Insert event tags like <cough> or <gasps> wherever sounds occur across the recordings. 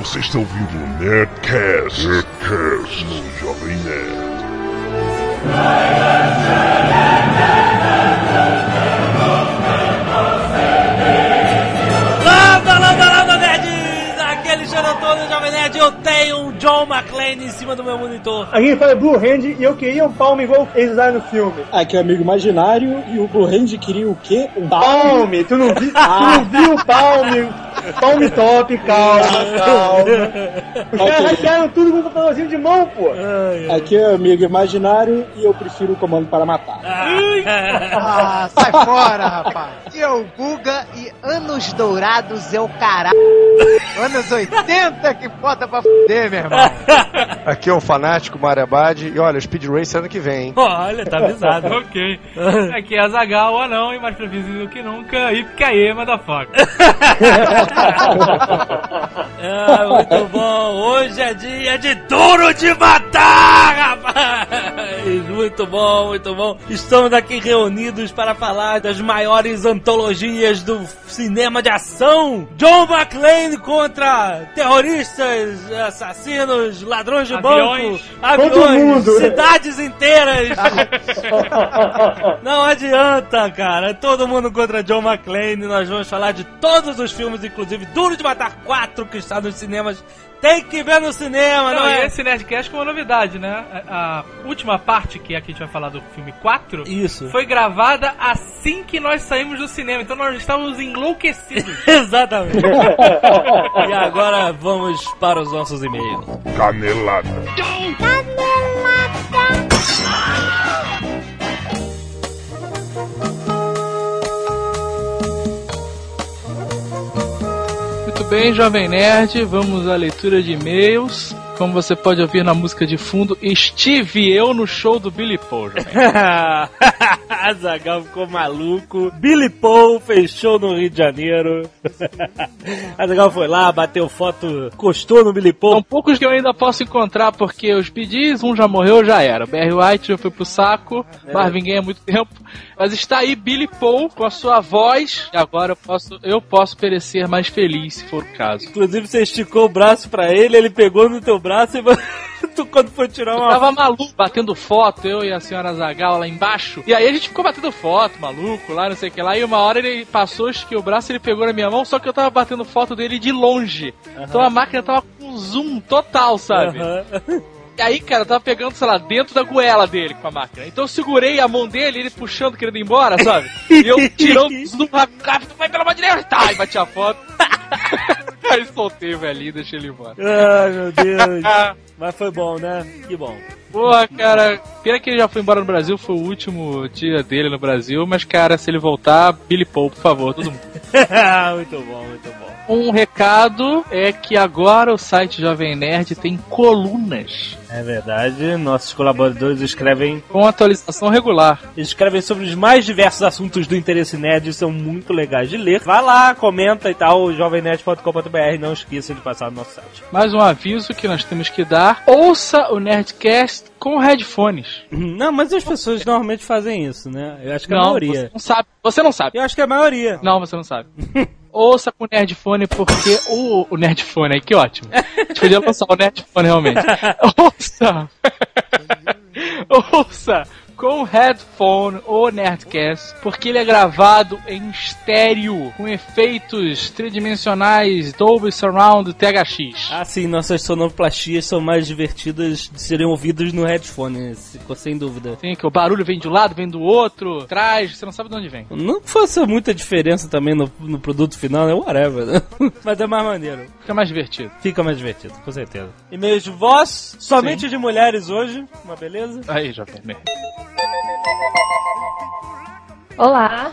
Você está ouvindo o Nerdcast, Nerdcast no Jovem Nerd. Landa, landa, landa, nerds! Aquele cheiro todo, Jovem Nerd, eu tenho um John McClane em cima do meu monitor. Aqui fala Blue Hand e eu queria um palme igual eles usaram no filme. Aqui é o amigo imaginário e o Blue Hand queria o quê? Um palme? Palme, tu não, vi, tu não viu o palme? Palme top, <laughs> calma, calma. Os caras hackearam tudo com um computadorzinho de mão, pô. Aqui é amigo imaginário e eu prefiro o comando para matar. Ah, <laughs> sai fora, rapaz. E é o Guga e anos dourados é o caralho. Anos 80 que foda pra fuder, meu irmão. Aqui é o fanático Marabad e olha, Speed Race ano que vem. hein? Olha, tá avisado. <laughs> Ok. Aqui é Azagal, o anão, e mais previsível que nunca, e porque aí, motherfucker. Ah, muito bom. Hoje é dia de duro de matar, rapaz. Muito bom, muito bom. Estamos aqui reunidos para falar das maiores antologias do cinema de ação. John McClane contra terroristas, assassinos, ladrões de Aviões. banco, Todo aviões, mundo. cidades inteiras. Não adianta, cara. Todo mundo contra John McClane. Nós vamos falar de todos os filmes, inclusive Duro de Matar 4, que está nos cinemas. Tem que ver no cinema, não, Não, é? esse Nerdcast com uma novidade, né? A, a última parte, que é a que a gente vai falar do filme 4, Isso. foi gravada assim que nós saímos do cinema. Então nós estávamos enlouquecidos. <laughs> Exatamente. <laughs> e agora vamos para os nossos e-mails. Canelada. Muito bem, Jovem Nerd, vamos à leitura de e-mails. Como você pode ouvir na música de fundo, estive eu no show do Billy Paul, Jovem. Azagal <laughs> ficou maluco. Billy Paul fechou no Rio de Janeiro. <laughs> Azagal foi lá, bateu foto, encostou no Billy Paul. São poucos que eu ainda posso encontrar, porque os pedis, um já morreu, já era. B.R. White já foi pro saco, Marvin Gaye há muito tempo. Mas está aí Billy Paul com a sua voz, e agora eu posso, eu posso perecer mais feliz, se for o caso. Inclusive, você esticou o braço pra ele, ele pegou no teu braço e <laughs> tu, quando foi tirar Eu uma tava maluco, batendo foto, eu e a senhora Zagal lá embaixo. E aí a gente ficou batendo foto, maluco, lá, não sei o que lá. E uma hora ele passou, esquiou o braço, ele pegou na minha mão, só que eu tava batendo foto dele de longe. Então a máquina tava com zoom total, sabe? Aham. E aí, cara, eu tava pegando, sei lá, dentro da goela dele com a máquina. Então eu segurei a mão dele, ele puxando, querendo ir embora, sabe? E eu tirando o zoom rápido, vai pela mão direita, tá, e bati a foto. <laughs> aí soltei o velhinho e deixei ele embora. Ai, meu Deus. <laughs> Mas foi bom, né? Que bom. Porra, cara, pena que ele já foi embora no Brasil, foi o último dia dele no Brasil, mas, cara, se ele voltar, Billy Paul, por favor, todo mundo. <laughs> muito bom, muito bom. Um recado é que agora o site Jovem Nerd tem colunas É verdade, nossos colaboradores escrevem, com atualização regular. eles escrevem sobre os mais diversos assuntos do interesse nerd e são muito legais de ler. Vai lá, comenta e tal, jovemnerd.com.br, não esqueça de passar no nosso site. Mais um aviso que nós temos que dar: ouça o Nerdcast com headphones. Não, mas as pessoas normalmente fazem isso, né? Eu acho que a não, maioria. você não sabe. Você não sabe. Eu acho que é a maioria. Não, você não sabe. <laughs> Ouça com o Nerdfone, porque o, o Nerdfone aí, que ótimo. A gente podia lançar o Nerdfone realmente. <laughs> Ouça! Ouça com headphone ou Nerdcast, porque ele é gravado em estéreo, com efeitos tridimensionais Dolby Surround THX. Ah, sim, nossas sonoplastias são mais divertidas de serem ouvidas no headphone, ficou sem dúvida. Tem que o barulho vem de um lado, vem do outro, traz, você não sabe de onde vem. Não fosse muita diferença também no, no produto final, né? Whatever, né? <laughs> Mas é mais maneiro. Fica mais divertido. Fica mais divertido, com certeza. E-mails de voz, somente de mulheres hoje, uma beleza? Aí, Nerd. Olá,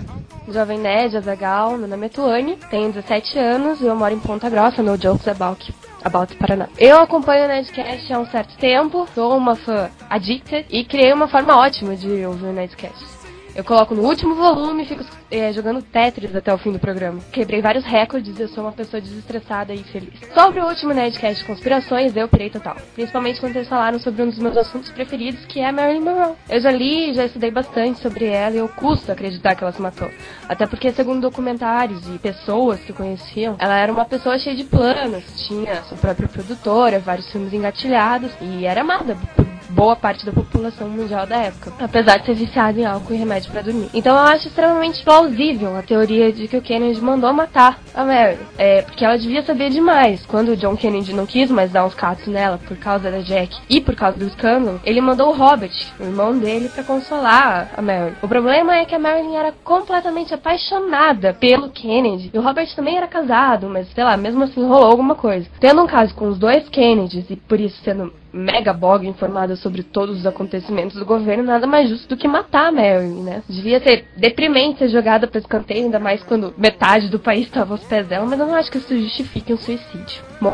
Jovem Nerd, Azagal, meu nome é Tuane, tenho 17 anos e eu moro em Ponta Grossa, no Jokes About, about Paraná. Eu acompanho o Nerdcast há um certo tempo, sou uma fã addicted e criei uma forma ótima de ouvir o Nerdcast. Eu coloco no último volume e fico é, jogando Tetris até o fim do programa. Quebrei vários recordes e eu sou uma pessoa desestressada e feliz. Sobre o último Nerdcast conspirações, eu pirei total. Principalmente quando eles falaram sobre um dos meus assuntos preferidos, que é a Marilyn Monroe. Eu já li e já estudei bastante sobre ela e eu custo acreditar que ela se matou. Até porque, segundo documentários e pessoas que conheciam, ela era uma pessoa cheia de planos, tinha sua própria produtora, vários filmes engatilhados e era amada por boa parte da população mundial da época, apesar de ser viciada em álcool e remédio para dormir. Então eu acho extremamente plausível a teoria de que o Kennedy mandou matar a Mary, é, porque ela devia saber demais. Quando o John Kennedy não quis mais dar uns catos nela por causa da Jack e por causa do escândalo, ele mandou o Robert, o irmão dele, para consolar a Mary. O problema é que a Marilyn era completamente apaixonada pelo Kennedy. E o Robert também era casado, mas sei lá, mesmo assim rolou alguma coisa. Tendo um caso com os dois Kennedys e por isso sendo mega bog informada sobre todos os acontecimentos do governo, nada mais justo do que matar a Marilyn, né? Devia ser deprimente ser jogada para escanteio, ainda mais quando metade do país estava aos pés dela, mas eu não acho que isso justifique um suicídio. Bom,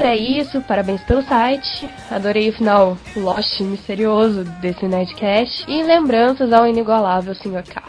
é isso, parabéns pelo site, adorei o final lost misterioso desse Nerdcast, e lembranças ao inigualável Sr. K.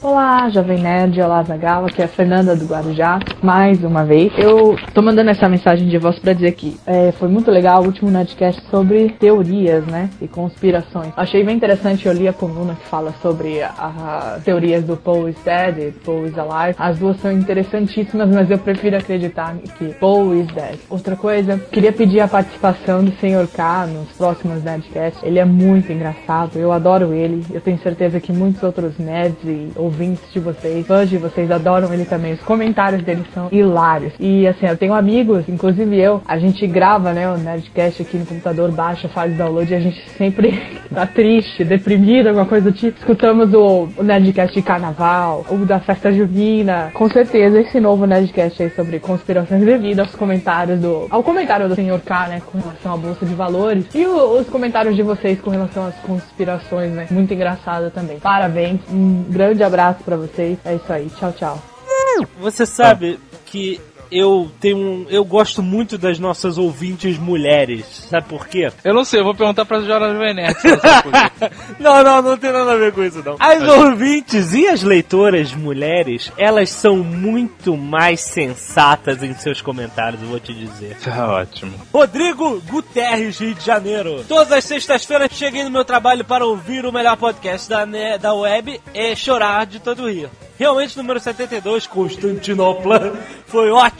Olá, Jovem Nerd, olá Zagal, aqui é a Fernanda do Guarujá, mais uma vez. Eu tô mandando essa mensagem de voz para dizer que é, foi muito legal o último Nerdcast sobre teorias, né, e conspirações. Achei bem interessante, eu li a coluna que fala sobre as teorias do Paul is dead e Paul is alive. As duas são interessantíssimas, mas eu prefiro acreditar que Paul is dead. Outra coisa, queria pedir a participação do Sr. K nos próximos Nerdcasts. Ele é muito engraçado, eu adoro ele, eu tenho certeza que muitos outros nerds e ouvintes de vocês, fãs de vocês adoram ele também. Os comentários dele são hilários. E assim, eu tenho amigos, inclusive eu, a gente grava, né, o Nerdcast aqui no computador, baixa, faz download e a gente sempre <laughs> tá triste, deprimido, alguma coisa do tipo. Escutamos o, o Nerdcast de carnaval, o da festa junina. Com certeza esse novo Nerdcast aí sobre conspirações devido aos comentários do. ao comentário do Sr. K, né, com relação à Bolsa de Valores. E o, os comentários de vocês com relação às conspirações, né? Muito engraçado também. Parabéns, um grande abraço para vocês. É isso aí. Tchau, tchau. Você sabe que eu tenho um, eu gosto muito das nossas ouvintes mulheres. Sabe por quê? Eu não sei, eu vou perguntar pra Jora Venete. <laughs> não, não, não tem nada a ver com isso não. As ouvintes e as leitoras mulheres, elas são muito mais sensatas em seus comentários, eu vou te dizer. Tá ótimo. Rodrigo Guterres, Rio de Janeiro. Todas as sextas-feiras cheguei no meu trabalho para ouvir o melhor podcast da, da web e chorar de todo o Rio. Realmente, número 72, Constantinopla, foi ótimo.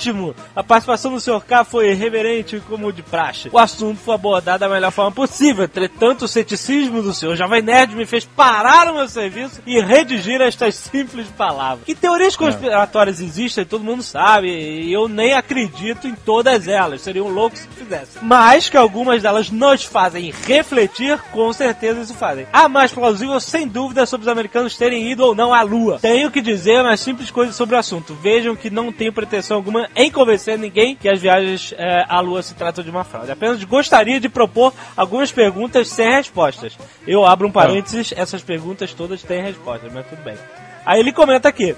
A participação do Sr. K foi reverente como de praxe. O assunto foi abordado da melhor forma possível. Entretanto, o ceticismo do Sr. Jovem Nerd me fez parar o meu serviço e redigir estas simples palavras. Que teorias conspiratórias existem, todo mundo sabe, e eu nem acredito em todas elas. Seriam loucos se fizessem. Mas que algumas delas nos fazem refletir, com certeza isso fazem. A mais plausível, sem dúvida, é sobre os americanos terem ido ou não à Lua. Tenho que dizer umas simples coisas sobre o assunto. Vejam que não tenho pretensão alguma em convencer ninguém que as viagens é, à Lua se tratam de uma fraude. Apenas gostaria de propor algumas perguntas sem respostas. Eu abro um parênteses, essas perguntas todas têm respostas, mas tudo bem. Aí ele comenta aqui.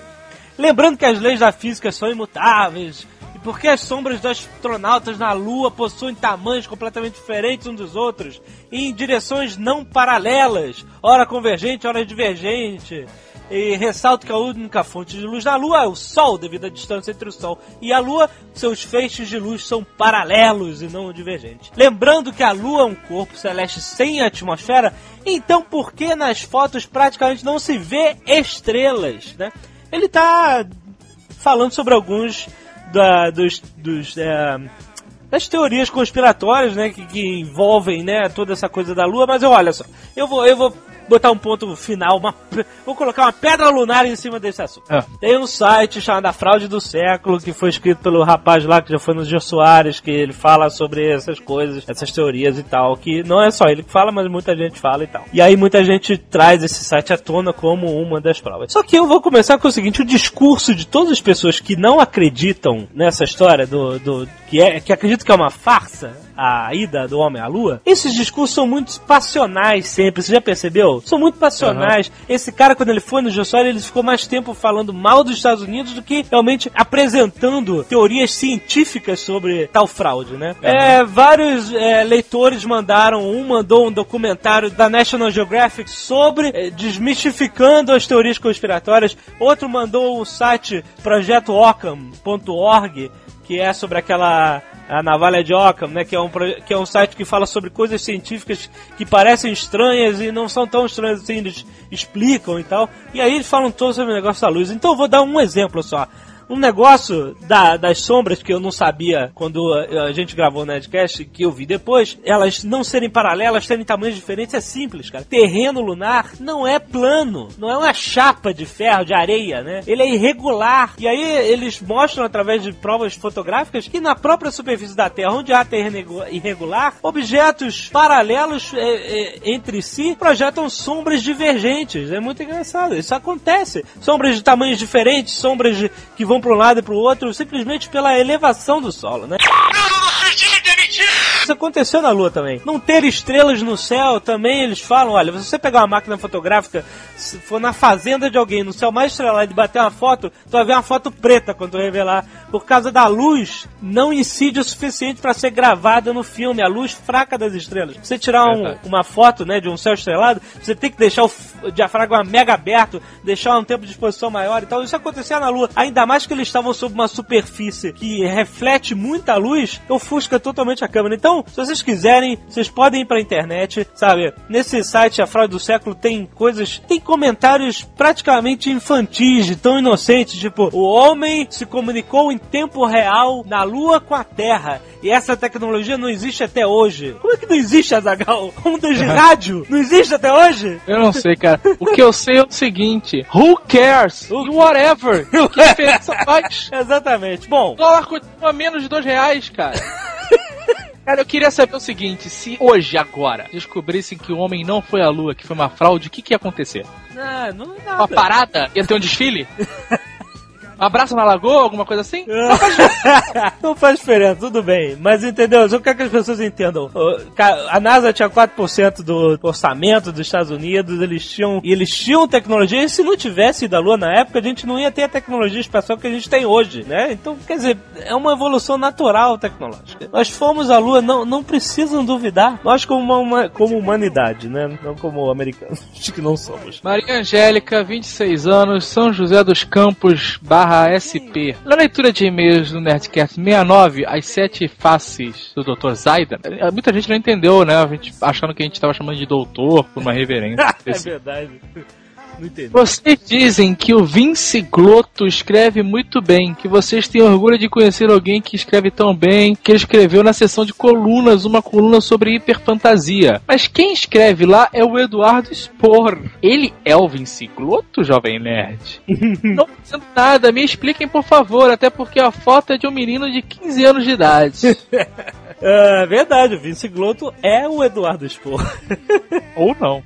Lembrando que as leis da física são imutáveis, e porque as sombras dos astronautas na Lua possuem tamanhos completamente diferentes uns dos outros, e em direções não paralelas, ora convergente, ora divergente. E ressalto que a única fonte de luz da Lua é o Sol, devido à distância entre o Sol e a Lua, seus feixes de luz são paralelos e não divergentes. Lembrando que a Lua é um corpo celeste sem atmosfera, então por que nas fotos praticamente não se vê estrelas, né? Ele está falando sobre alguns da, dos, dos é, das teorias conspiratórias, né, que, que, envolvem, né, toda essa coisa da Lua, mas eu, olha só, eu vou, eu vou botar um ponto final, uma, vou colocar uma pedra lunar em cima desse assunto. É. Tem um site chamado A Fraude do Século, que foi escrito pelo rapaz lá que já foi no Gil Soares, que ele fala sobre essas coisas, essas teorias e tal, que não é só ele que fala, mas muita gente fala e tal. E aí muita gente traz esse site à tona como uma das provas. Só que eu vou começar com o seguinte, o discurso de todas as pessoas que não acreditam nessa história do, do que, é, que acreditam que é uma farsa, a ida do homem à lua, esses discursos são muito passionais sempre, você já percebeu? São muito passionais. Esse cara, quando ele foi no Jossório, ele ficou mais tempo falando mal dos Estados Unidos do que realmente apresentando teorias científicas sobre tal fraude, né? É, vários é, leitores mandaram, um mandou um documentário da National Geographic sobre é, desmistificando as teorias conspiratórias, outro mandou o site projetoocam.org que é sobre aquela a navalha de Ockham, né, que é, um, que é um site que fala sobre coisas científicas que parecem estranhas e não são tão estranhas assim, eles explicam e tal. E aí eles falam todo sobre o negócio da luz. Então eu vou dar um exemplo só. Um negócio da- das sombras que eu não sabia quando a, gente gravou o Nerdcast, que eu vi depois, elas não serem paralelas, terem tamanhos diferentes, é simples, cara. Terreno lunar não é plano, não é uma chapa de ferro, de areia, né? Ele é irregular. E aí eles mostram através de provas fotográficas que na própria superfície da Terra, onde há terreno irregu- irregular, objetos paralelos é, é, entre si projetam sombras divergentes. É muito engraçado. Isso acontece. Sombras de tamanhos diferentes, sombras de- que vão para um lado e para o outro, simplesmente pela elevação do solo, né? Isso aconteceu na Lua também. Não ter estrelas no céu também, eles falam, olha, se você pegar uma máquina fotográfica, se for na fazenda de alguém, no céu mais estrelado e bater uma foto, tu vai ver uma foto preta quando tu revelar. Por causa da luz, não incide o suficiente para ser gravada no filme, a luz fraca das estrelas. Você tirar um- uma foto, né, de um céu estrelado, você tem que deixar o diafragma mega aberto, deixar um tempo de exposição maior e tal. Isso acontecia na Lua. Ainda mais que eles estavam sob uma superfície que reflete muita luz, ofusca totalmente a câmera. Então, se vocês quiserem, vocês podem ir pra internet, sabe? Nesse site, A Fraude do Século, tem coisas, tem comentários praticamente infantis, de tão inocentes, tipo, o homem se comunicou em tempo real na Lua com a Terra. E essa tecnologia não existe até hoje. Como é que não existe, Azagal? Ondas <laughs> de <laughs> rádio? Não existe até hoje? Eu não sei, cara. O que eu sei é o seguinte: who cares? E whatever. <laughs> Que diferença faz? Exatamente. Bom, O dólar continua menos de dois reais, cara. Cara, eu queria saber o seguinte: se hoje, agora, descobrissem que o homem não foi à lua, que foi uma fraude, o que, que ia acontecer? não, não é Uma nada. parada? Ia ter um desfile? <laughs> Um abraço na lagoa, alguma coisa assim? <laughs> Não faz diferença, tudo bem. Mas entendeu? Eu quero que as pessoas entendam. A NASA tinha 4% do orçamento dos Estados Unidos, eles tinham, e eles tinham tecnologia, e se não tivesse ido à Lua na época, a gente não ia ter a tecnologia espacial que a gente tem hoje, né? Então, quer dizer, é uma evolução natural tecnológica. Nós fomos à Lua, não, não precisam duvidar. Nós como, uma- uma, como humanidade, né? Não como americanos, <laughs> que não somos. Maria Angélica, 26 anos, São José dos Campos, barra SP. Na leitura de e-mails do Nerdcast 69, as sete faces do Dr. Zaidan, eh, muita gente não entendeu, né? A gente achando que a gente tava chamando de doutor por uma reverência. <laughs> é verdade. Não entendi. Vocês dizem que o Vince Glotto escreve muito bem, que vocês têm orgulho de conhecer alguém que escreve tão bem, que ele escreveu na seção de colunas uma coluna sobre hiperfantasia. Mas quem escreve lá é o Eduardo Spor. Ele é o Vince Glotto, jovem nerd? <laughs> Não entendo nada, me expliquem por favor, até porque a foto é de um menino de 15 anos de idade. <laughs> É verdade, o Vince Glotto é o Eduardo Spor. Ou não.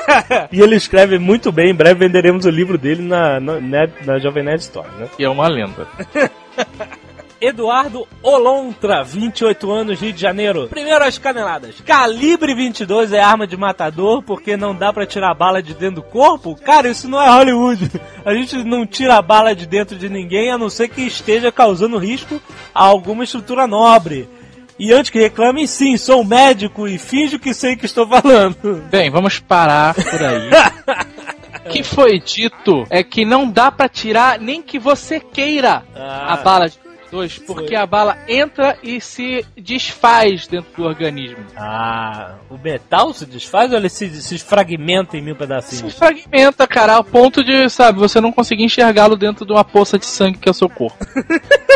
<laughs> e ele escreve muito bem. Em breve venderemos o livro dele na, na, na Jovem Nerd Store, né? E é uma lenda. <laughs> Eduardo Olontra, 28 anos, Rio de Janeiro. Primeiro as caneladas. Calibre 22 é arma de matador porque não dá pra tirar bala de dentro do corpo? Cara, isso não é Hollywood. A gente não tira a bala de dentro de ninguém a não ser que esteja causando risco a alguma estrutura nobre. E antes que reclamem, sim, sou médico e finjo que sei o que estou falando. Bem, vamos parar por aí. <laughs> O que foi dito é que não dá pra tirar nem que você queira Ah. a bala de dois, porque Foi. a bala entra e se desfaz dentro do organismo. Ah, o metal se desfaz ou ele se, se fragmenta em mil Se pedacinhos? fragmenta, cara, ao ponto de, sabe, você não conseguir enxergá-lo dentro de uma poça de sangue que é o seu corpo. <laughs>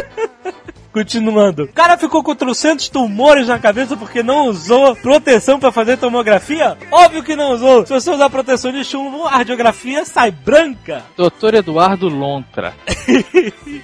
Continuando. O cara ficou com trocentos tumores na cabeça porque não usou proteção pra fazer tomografia? Óbvio que não usou. Se você usar proteção de chumbo, a radiografia sai branca. Doutor Eduardo Lontra.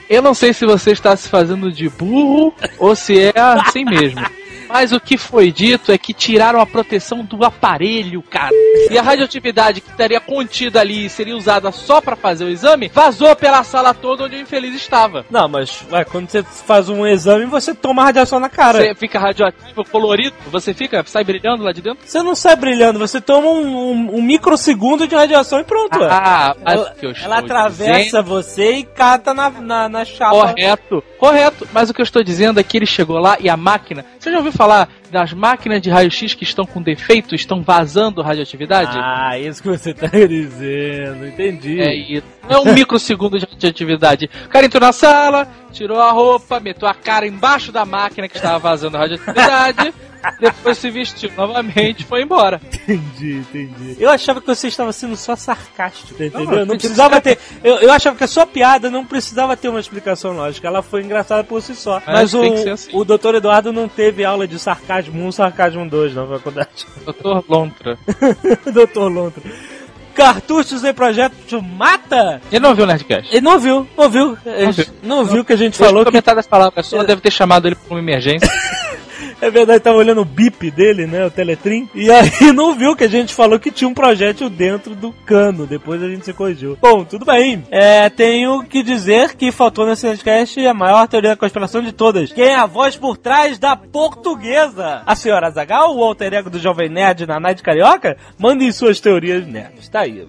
Eu não sei se você está se fazendo de burro ou se é assim mesmo. Mas o que foi dito é que tiraram a proteção do aparelho, cara. E a radioatividade que estaria contida ali e seria usada só pra fazer o exame, vazou pela sala toda onde o infeliz estava. Não, mas ué, quando você faz um exame, você toma radiação na cara. Você fica radioativo, colorido, você fica, sai brilhando lá de dentro. Você não sai brilhando, você toma um, um- um microsegundo de radiação e pronto. ué. Ah, mas ela, que eu estou ela atravessa dizendo- você e cata na, na, na chapa. Correto, correto. Mas o que eu estou dizendo é que ele chegou lá e a máquina. Você já ouviu falar das máquinas de raio-x que estão com defeito, estão vazando radioatividade? Ah, isso que você tá <laughs> dizendo, entendi. É isso. Não é um microsegundo de radioatividade. O cara entrou na sala, tirou a roupa, meteu a cara embaixo da máquina que estava vazando radioatividade, <laughs> depois se vestiu novamente e foi embora. Entendi, entendi. Eu achava que você estava sendo só sarcástico, entendeu? Não, Não, eu precisava ter. Eu, eu achava que a sua piada não precisava ter uma explicação lógica. Ela foi engraçada por si só. Mas o, tem que ser assim. o Dr. Eduardo não teve aula de sarcasmo 1, sarcasmo 2 na faculdade. Doutor Lontra. <laughs> Dr. Lontra. Cartuchos em projeto mata? Ele não viu o Nerdcast. Ele não ouviu, não viu. Não viu que a gente Falou falou que que. metade das palavras só deve ter chamado ele pra uma emergência. <laughs> <laughs> É verdade, tava olhando o bip dele, né? O Teletrim. E aí <laughs> não viu que a gente falou que tinha um projétil dentro do cano. Depois a gente se corrigiu. Bom, tudo bem. É, tenho que dizer que faltou nesse podcast a maior teoria da conspiração de todas. Quem é a voz por trás da portuguesa? A senhora Zagal, o alter ego do Jovem Nerd na Night Carioca? Mandem suas teorias nerds. Tá aí.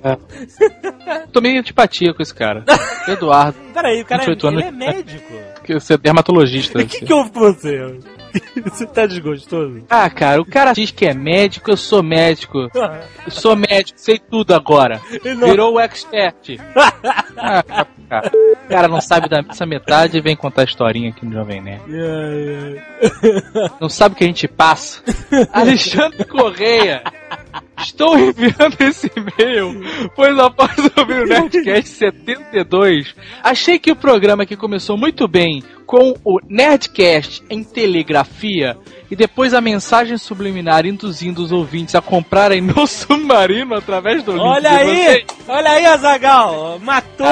Tô meio antipatia com esse cara. <laughs> Eduardo, Peraí, o cara é, 28 anos. ele é médico. que você é dermatologista. O que, que houve com você? <laughs> Você tá desgostoso? Ah, cara, o cara diz que é médico, eu sou médico. Eu sou médico, sei tudo agora. Virou o expert. Ah, cara, o cara não sabe da essa metade e vem contar historinha aqui no Jovem Nerd. Não sabe o que a gente passa. <laughs> Alexandre Correia. Estou enviando esse e-mail, pois após ouvir o Nerdcast 72, achei que o programa que começou muito bem com o Nerdcast em telegrafia e depois a mensagem subliminar induzindo os ouvintes a comprarem no submarino através do link Olha aí! vocês. Olha aí, Azagal! Matou!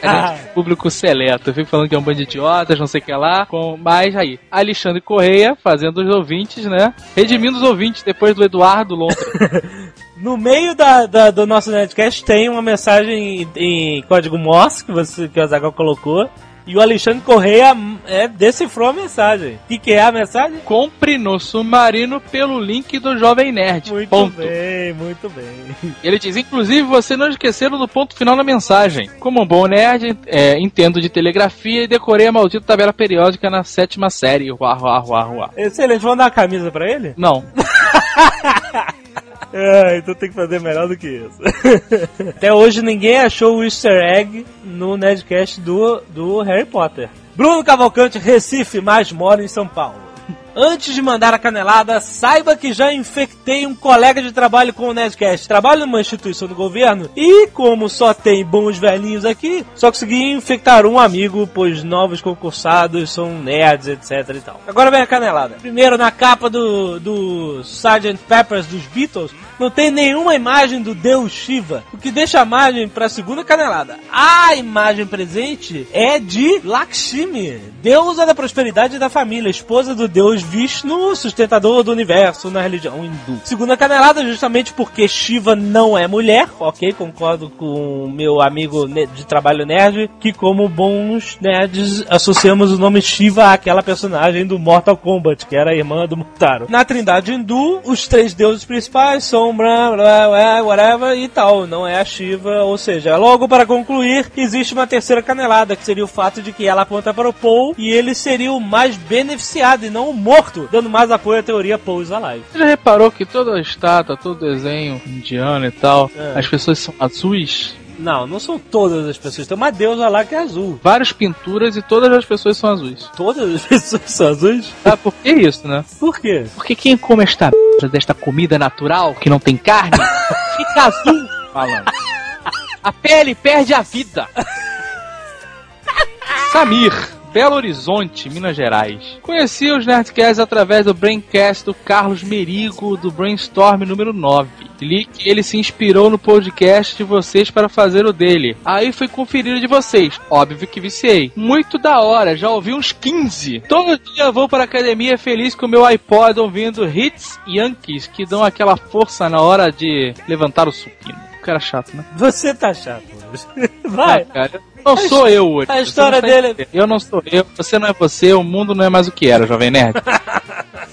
Cara, É público seleto. Eu fico falando que é um bando de idiotas, não sei o que lá. Com... Mas aí, Alexandre Correia fazendo os ouvintes, né? Redimindo os ouvintes depois do Eduardo Lontra. <laughs> No meio da, da- do nosso Nerdcast tem uma mensagem em, em código Morse que, você, que o Azagal colocou. E o Alexandre Correia é, decifrou a mensagem. O que, que é a mensagem? Compre no submarino pelo link do Jovem Nerd. Muito ponto. bem, muito bem. <laughs> Ele diz, inclusive, você não esqueceram do ponto final da mensagem. Como um bom nerd, é, entendo de telegrafia e decorei a maldita tabela periódica na sétima série. Uá, uá, uá, uá. Excelente, vamos dar uma camisa pra ele? Não. <laughs> É, então tem que fazer melhor do que isso. <laughs> Até hoje ninguém achou o easter egg no Nerdcast do, do Harry Potter. Bruno Cavalcante, Recife, mas mora em São Paulo. Antes de mandar a canelada, saiba que já infectei um colega de trabalho com o Nerdcast. Trabalho numa instituição do governo e, como só tem bons velhinhos aqui, só consegui infectar um amigo, pois novos concursados são nerds, etc e tal. Agora vem a canelada. Primeiro, na capa do, do Sgt. Peppers dos Beatles, não tem nenhuma imagem do deus Shiva, o que deixa a margem para a segunda canelada. A imagem presente é de Lakshmi, deusa da prosperidade e da família, esposa do deus Vishnu, sustentador do universo na religião hindu. Segunda canelada, justamente porque Shiva não é mulher, ok? Concordo com meu amigo de trabalho nerd, que como bons nerds associamos o nome Shiva àquela personagem do Mortal Kombat, que era a irmã do Mutaro. Na trindade hindu, os três deuses principais são blá, whatever e tal, não é a Shiva, ou seja, logo para concluir, existe uma terceira canelada, que seria o fato de que ela aponta para o Paul e ele seria o mais beneficiado e não o morto, dando mais apoio à teoria is alive. Você já reparou que toda estátua, todo desenho indiano e tal, É. as pessoas são azuis? Não, não são todas as pessoas, tem uma deusa lá que é azul. Várias pinturas e todas as pessoas são azuis. Todas as <laughs> pessoas são azuis? Sabe por que isso, né? Por quê? Porque quem come esta <laughs> merda desta comida natural, que não tem carne, <laughs> fica azul, falando. A pele perde a vida. Samir Belo Horizonte, Minas Gerais. Conheci os Nerdcasts através do Braincast do Carlos Merigo, do Brainstorm número 9. Li que ele se inspirou no podcast de vocês para fazer o dele. Aí fui conferir o de vocês. Óbvio que viciei. Muito da hora, já ouvi uns 15. Todo dia vou para a academia feliz com o meu iPod ouvindo hits Yankees que dão aquela força na hora de levantar o supino. O cara chato, né? Você tá chato hoje. <laughs> Vai. Não, cara, não sou eu hoje. A história está dele- entendendo. Eu não sou eu, você não é você, o mundo não é mais o que era, Jovem Nerd. <laughs>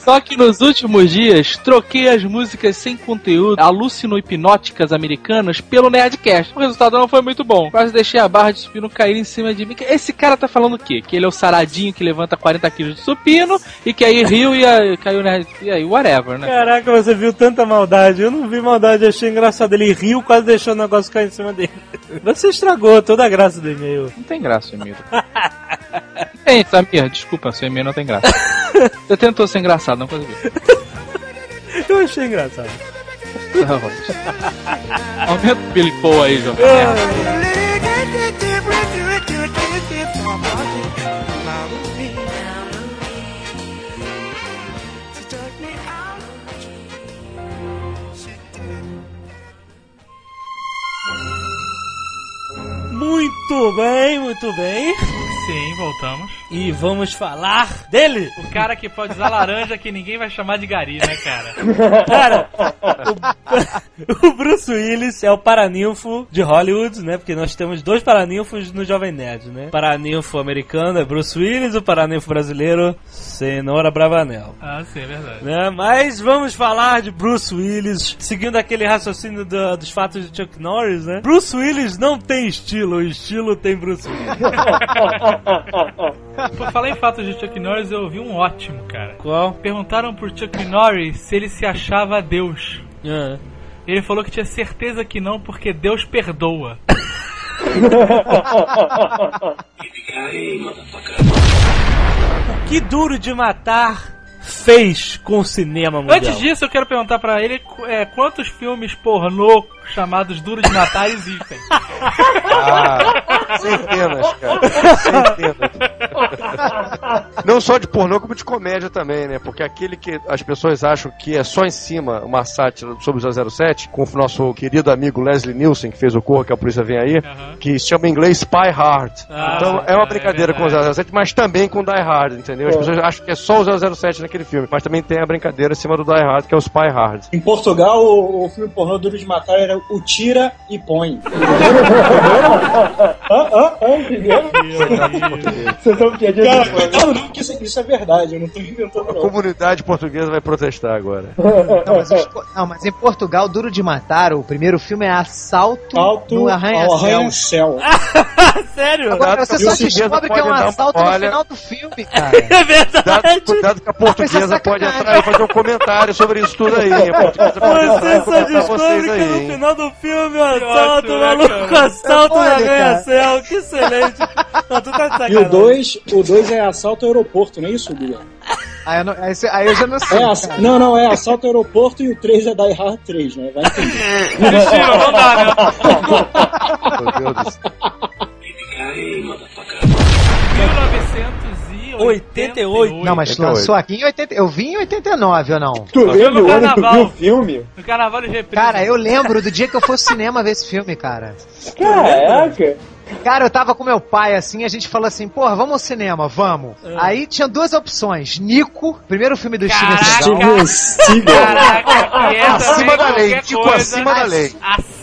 Só que nos últimos dias, troquei as músicas sem conteúdo, alucino-hipnóticas americanas, pelo Nerdcast. O resultado não foi muito bom. Quase deixei a barra de supino cair em cima de mim. Esse cara tá falando o quê? Que ele é o saradinho que levanta 40 quilos de supino e que aí riu e aí caiu nerd. E aí, whatever, né? Caraca, você viu tanta maldade. Eu não vi maldade, achei engraçado. Ele riu, quase deixou o negócio cair em cima dele. <laughs> Você estragou toda a graça do e-mail. Não tem graça o e-mail. <laughs> Tem, Samir, desculpa, seu e-mail não tem graça. <laughs> Você tentou ser engraçado, não conseguiu. Eu achei engraçado. Aumenta o Billy Paul aí, Jovem Nerd. Muito bem, muito bem. Sim, voltamos. E vamos falar dele. O cara que pode usar laranja que ninguém vai chamar de gari, né, cara? <laughs> Cara, o, <laughs> o Bruce Willis é o paraninfo de Hollywood, né? Porque nós temos dois paraninfos no Jovem Nerd, né? O paraninfo americano é Bruce Willis, o paraninfo brasileiro, Senhora Bravanel. Ah, sim, é verdade. Né? Mas vamos falar de Bruce Willis, seguindo aquele raciocínio do- dos fatos de Chuck Norris, né? Bruce Willis não tem estilo, o estilo tem Bruce Willis. <laughs> Por falar em fatos de Chuck Norris, eu ouvi um ótimo, cara. Qual? Perguntaram pro Chuck Norris se ele se achava Deus. Ah. Ele falou que tinha certeza que não, porque Deus perdoa. O <laughs> que duro de matar fez com o cinema mundial? Antes disso, eu quero perguntar pra ele é, quantos filmes pornô chamados Duro de Matar existem. Ah, centenas, cara. Centenas. Não só de pornô, como de comédia também, né? Porque aquele que as pessoas acham que é só em cima uma sátira sobre o 007, com o nosso querido amigo Leslie Nielsen, que fez o Corra, que a polícia vem aí, que se chama em inglês Spy Hard. Ah, então é uma brincadeira com o 007, mas também com o Die Hard, entendeu? As É. pessoas acham que é só o 007 naquele filme, mas também tem a brincadeira em cima do Die Hard, que é o Spy Hard. Em Portugal, o, o filme pornô Duro de Matar era o Tira e Põe. <laughs> Hã? Hã? Entenderam? Vocês estão piadinha Cara, fã. não, não, que isso, isso é verdade, eu não tô inventando A não. comunidade portuguesa vai protestar agora. <laughs> Não mas, não, mas em Portugal, Duro de Matar, o primeiro filme é Assalto Alto no Arranha-Céu. arranha-céu. <laughs> Sério? Agora você só descobre que é um assalto no final do filme, cara. É verdade. Cuidado, cuidado que a portuguesa pode entrar e fazer um comentário sobre isso tudo aí. A portuguesa pode entrar Você e só descobre vocês que aí, no hein? Final do filme o assalto, ótimo, o né, maluco, cara? <laughs> assalto cara. arranha-céu, que excelente. Não, tu tá de E sacanagem. o 2 o dois é assalto ao aeroporto, não é isso, Guilherme? Aí eu, não- aí eu já não sei. É ass... Não, não, é assalto ao aeroporto e o 3 é Die Hard 3, né? Vai entender. Mentira, não dá, né? <laughs> Meu Deus do céu. 1988. Não, mas 88. lançou aqui em 80. Eu vi em 89 ou não? Tu lembra o ano que tu carnaval. viu o filme? No carnaval de reprise. Cara, eu lembro do dia que eu fui ao cinema ver esse filme, cara. Caraca! Cara, eu tava com meu pai assim, a gente falou assim, porra, vamos ao cinema, vamos. Aí tinha duas opções. Nico, primeiro filme do Steven Seagal. Steven Seagal. Caraca, que é Acima da lei, coisa. acima da lei. Acima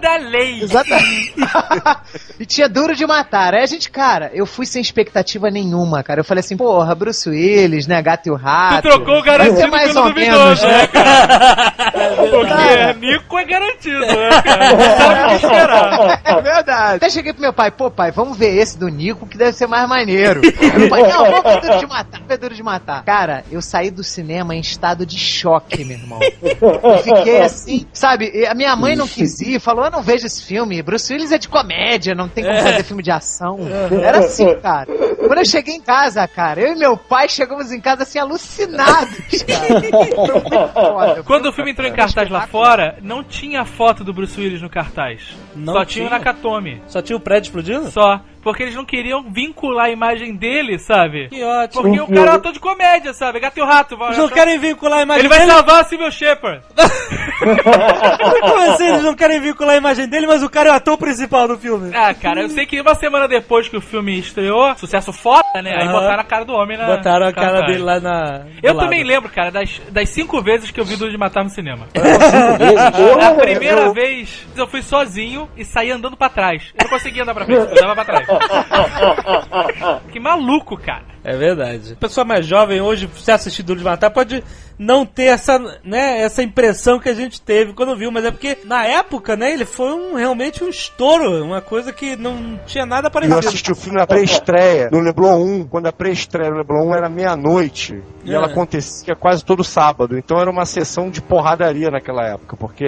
da lei. Exatamente. <laughs> e tinha Duro de Matar. Aí a gente, cara, eu fui sem expectativa nenhuma, cara. Eu falei assim, porra, Bruce Willis, né, Gato e o Tu Rato. trocou o garantido ser mais pelo ou duvidoso, menos, né, né? cara? <laughs> Porque Cara. Nico é garantido, né, cara? Não sabe o que esperar. É verdade. Até cheguei pro meu pai, pô, pai, vamos ver esse do Nico que deve ser mais maneiro. Meu pai, não, vamos ver Duro de Matar, ver Duro de Matar. Cara, eu saí do cinema em estado de choque, meu irmão. Eu fiquei assim, sabe? A minha mãe não quis falou, eu não vejo esse filme. Bruce Willis é de comédia, não tem como fazer filme de ação. Era assim, cara. Quando eu cheguei em casa, cara, eu e meu pai chegamos em casa assim, alucinados, <laughs> cara. Quando o filme entrou em cartaz lá fora, não tinha foto do Bruce Willis no cartaz. Não Só tinha o? Nakatomi. Só tinha o prédio explodindo? Só. Porque eles não queriam vincular a imagem dele, sabe? Que ótimo. Porque o cara é ator de comédia, sabe? Gato e o rato. vai- Eles não querem vincular a imagem Ele vai dele? salvar a Civil Shepard. <laughs> <laughs> Como assim eles não querem vincular a imagem dele, mas o cara é o ator principal do filme? Ah, cara, eu sei que uma semana depois que o filme estreou, sucesso foda, né? Aí botaram a cara do homem na. Botaram a cara dele lá na. Eu lado. também lembro, cara, das, das cinco vezes que eu vi Duro de Matar no cinema. A primeira vez eu fui sozinho e saí andando pra trás. Eu não conseguia andar pra frente, eu andava pra trás. <laughs> Que maluco, cara. É verdade. A pessoa mais jovem hoje, se assistir Duro de Matar, pode não ter essa, né, essa impressão que a gente teve quando viu, mas é porque na época, né, ele foi um, realmente um estouro, uma coisa que não tinha nada E eu parecido. assisti o filme na pré-estreia, no Leblon 1, quando a pré-estreia no Leblon 1 era meia-noite. E É. ela acontecia quase todo sábado. Então era uma sessão de porradaria naquela época, porque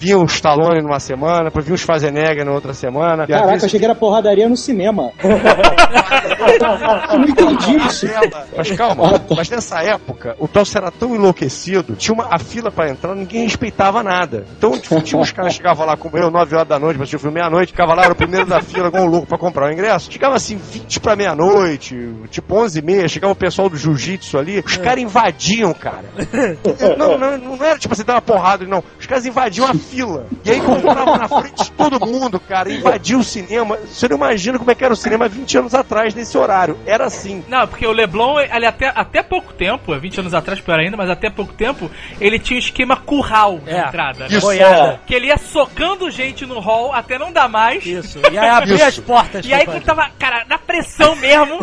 vinha o Stallone numa semana, depois vinha o Schwarzenegger na outra semana. Caraca, vezes- achei que era porradaria no cinema. <laughs> Eu não entendi isso. Mas calma, mas nessa época o troço era tão enlouquecido, tinha uma, a fila pra entrar, ninguém respeitava nada. Então tipo, tinha uns caras que chegavam lá como eu, 9 horas da noite, pra assistir o filme meia-noite, ficava lá, era o primeiro da fila, igual um louco pra comprar o ingresso. Chegava assim, 20 pra meia-noite, tipo 11 e meia, chegava o pessoal do jiu-jitsu ali, os caras invadiam, cara. Não, não, não era tipo assim, dar uma porrada, não. Os caras invadiam a fila. E aí compravam na frente de todo mundo, cara, invadiu o cinema. Você não imagina como é que era o cinema 20 anos atrás, nesse horário. Era assim. Não, porque o Leblon, ele até, até pouco tempo, 20 anos atrás, pior ainda, mas até pouco tempo, ele tinha um esquema curral de É. entrada. né? Isso. Boiada. Que ele ia socando gente no hall até não dar mais. Isso. E aí abria Isso. as portas. E aí quando tava, cara, na pressão mesmo,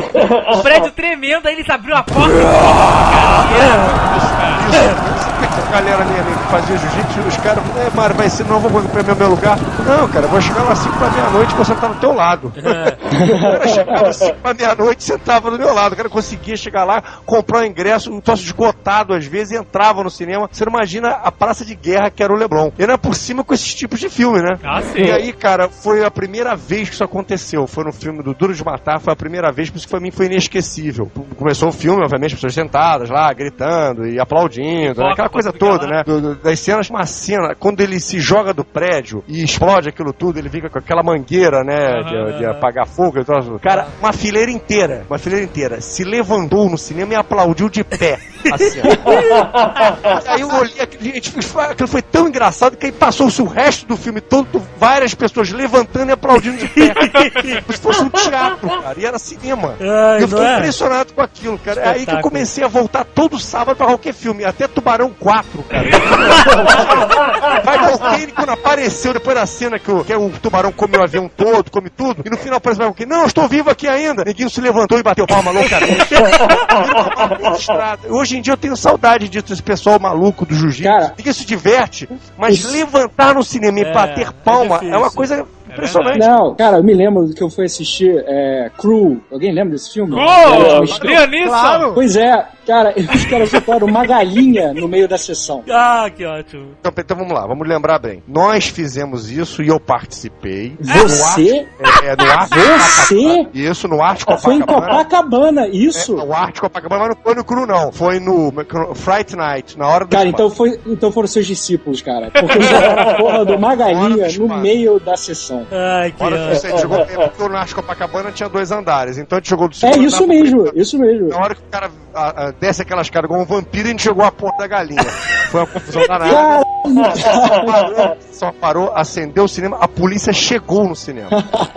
o prédio tremendo, aí eles abriram a porta <laughs> e Galera minha ali que fazia jiu-jitsu, os caras, é, Mário, vai ser, não vou comprar meu, meu lugar. Não, cara, vou chegar lá 5 pra meia-noite e vou sentar no teu lado. o cara chegava 5 pra meia-noite e sentava do meu lado. O cara conseguia chegar lá, comprar o ingresso, um troço esgotado às vezes, e entrava no cinema. Você não imagina a praça de guerra que era o Leblon. E era por cima com esses tipos de filme, né? Ah, sim. E aí, cara, foi a primeira vez que isso aconteceu. Foi no filme do Duro de Matar, foi a primeira vez, por isso que pra mim foi inesquecível. Começou o filme, obviamente, as pessoas sentadas lá, gritando e aplaudindo, né? Aquela coisa lá. né? Do- do- das cenas, uma cena, quando ele se joga do prédio e explode aquilo tudo, ele fica com aquela mangueira, né, de, Aham, de aham. apagar fogo e troço. Cara, uma fileira inteira, uma fileira inteira, se levantou no cinema e aplaudiu de pé. a cena. <laughs> Aí eu olhei aquilo, aquilo foi tão engraçado que aí passou-se o resto do filme todo, várias pessoas levantando e aplaudindo de pé. Como se fosse um teatro, cara, e era cinema. Ai, eu fiquei é? impressionado com aquilo, cara. É aí que eu comecei a voltar todo sábado pra qualquer filme, até Tubarão 4, cara. <laughs> Vai Volcane, quando apareceu depois da cena que o, que o tubarão come o avião todo, come tudo, e no final aparece o Volcane, não, eu estou vivo aqui ainda. Neguinho se levantou e bateu palma loucamente. Estrada. Hoje em dia eu tenho saudade disso, desse pessoal maluco do jiu-jitsu. Ninguém se diverte, mas levantar no cinema e É, bater é palma é, difícil. uma coisa impressionante. Não, cara, eu me lembro que eu fui assistir é, Crew. Alguém lembra desse filme? Ô, Era uma- Lianisson! Claro. Pois é, cara, os caras soltaram uma galinha no meio da sessão. Ah, que ótimo. Então, então vamos lá, vamos lembrar bem. Nós fizemos isso e eu participei. Você? No Arte, é, no Arte Você? Copacabana. Isso, no Arte Foi em Copacabana. Copacabana, isso? É, o Arte Copacabana, mas não foi no Cru, não. Foi no no Fright Night, na hora do Cara, então, foi, então foram seus discípulos, cara. Porque eles botaram a porra de uma galinha do no espaço. meio da sessão. Ai, que Hora que ótimo. você jogou, é porque o Arte Copacabana tinha dois andares, então a gente jogou do É segundo isso andar pro mesmo, primeiro. isso mesmo. Na hora que o cara ah, ah, desce aquelas caras igual um vampiro, a gente jogou a porra da galinha. Foi uma confusão danada. Só parou, só parou, acendeu o cinema, a polícia chegou no cinema.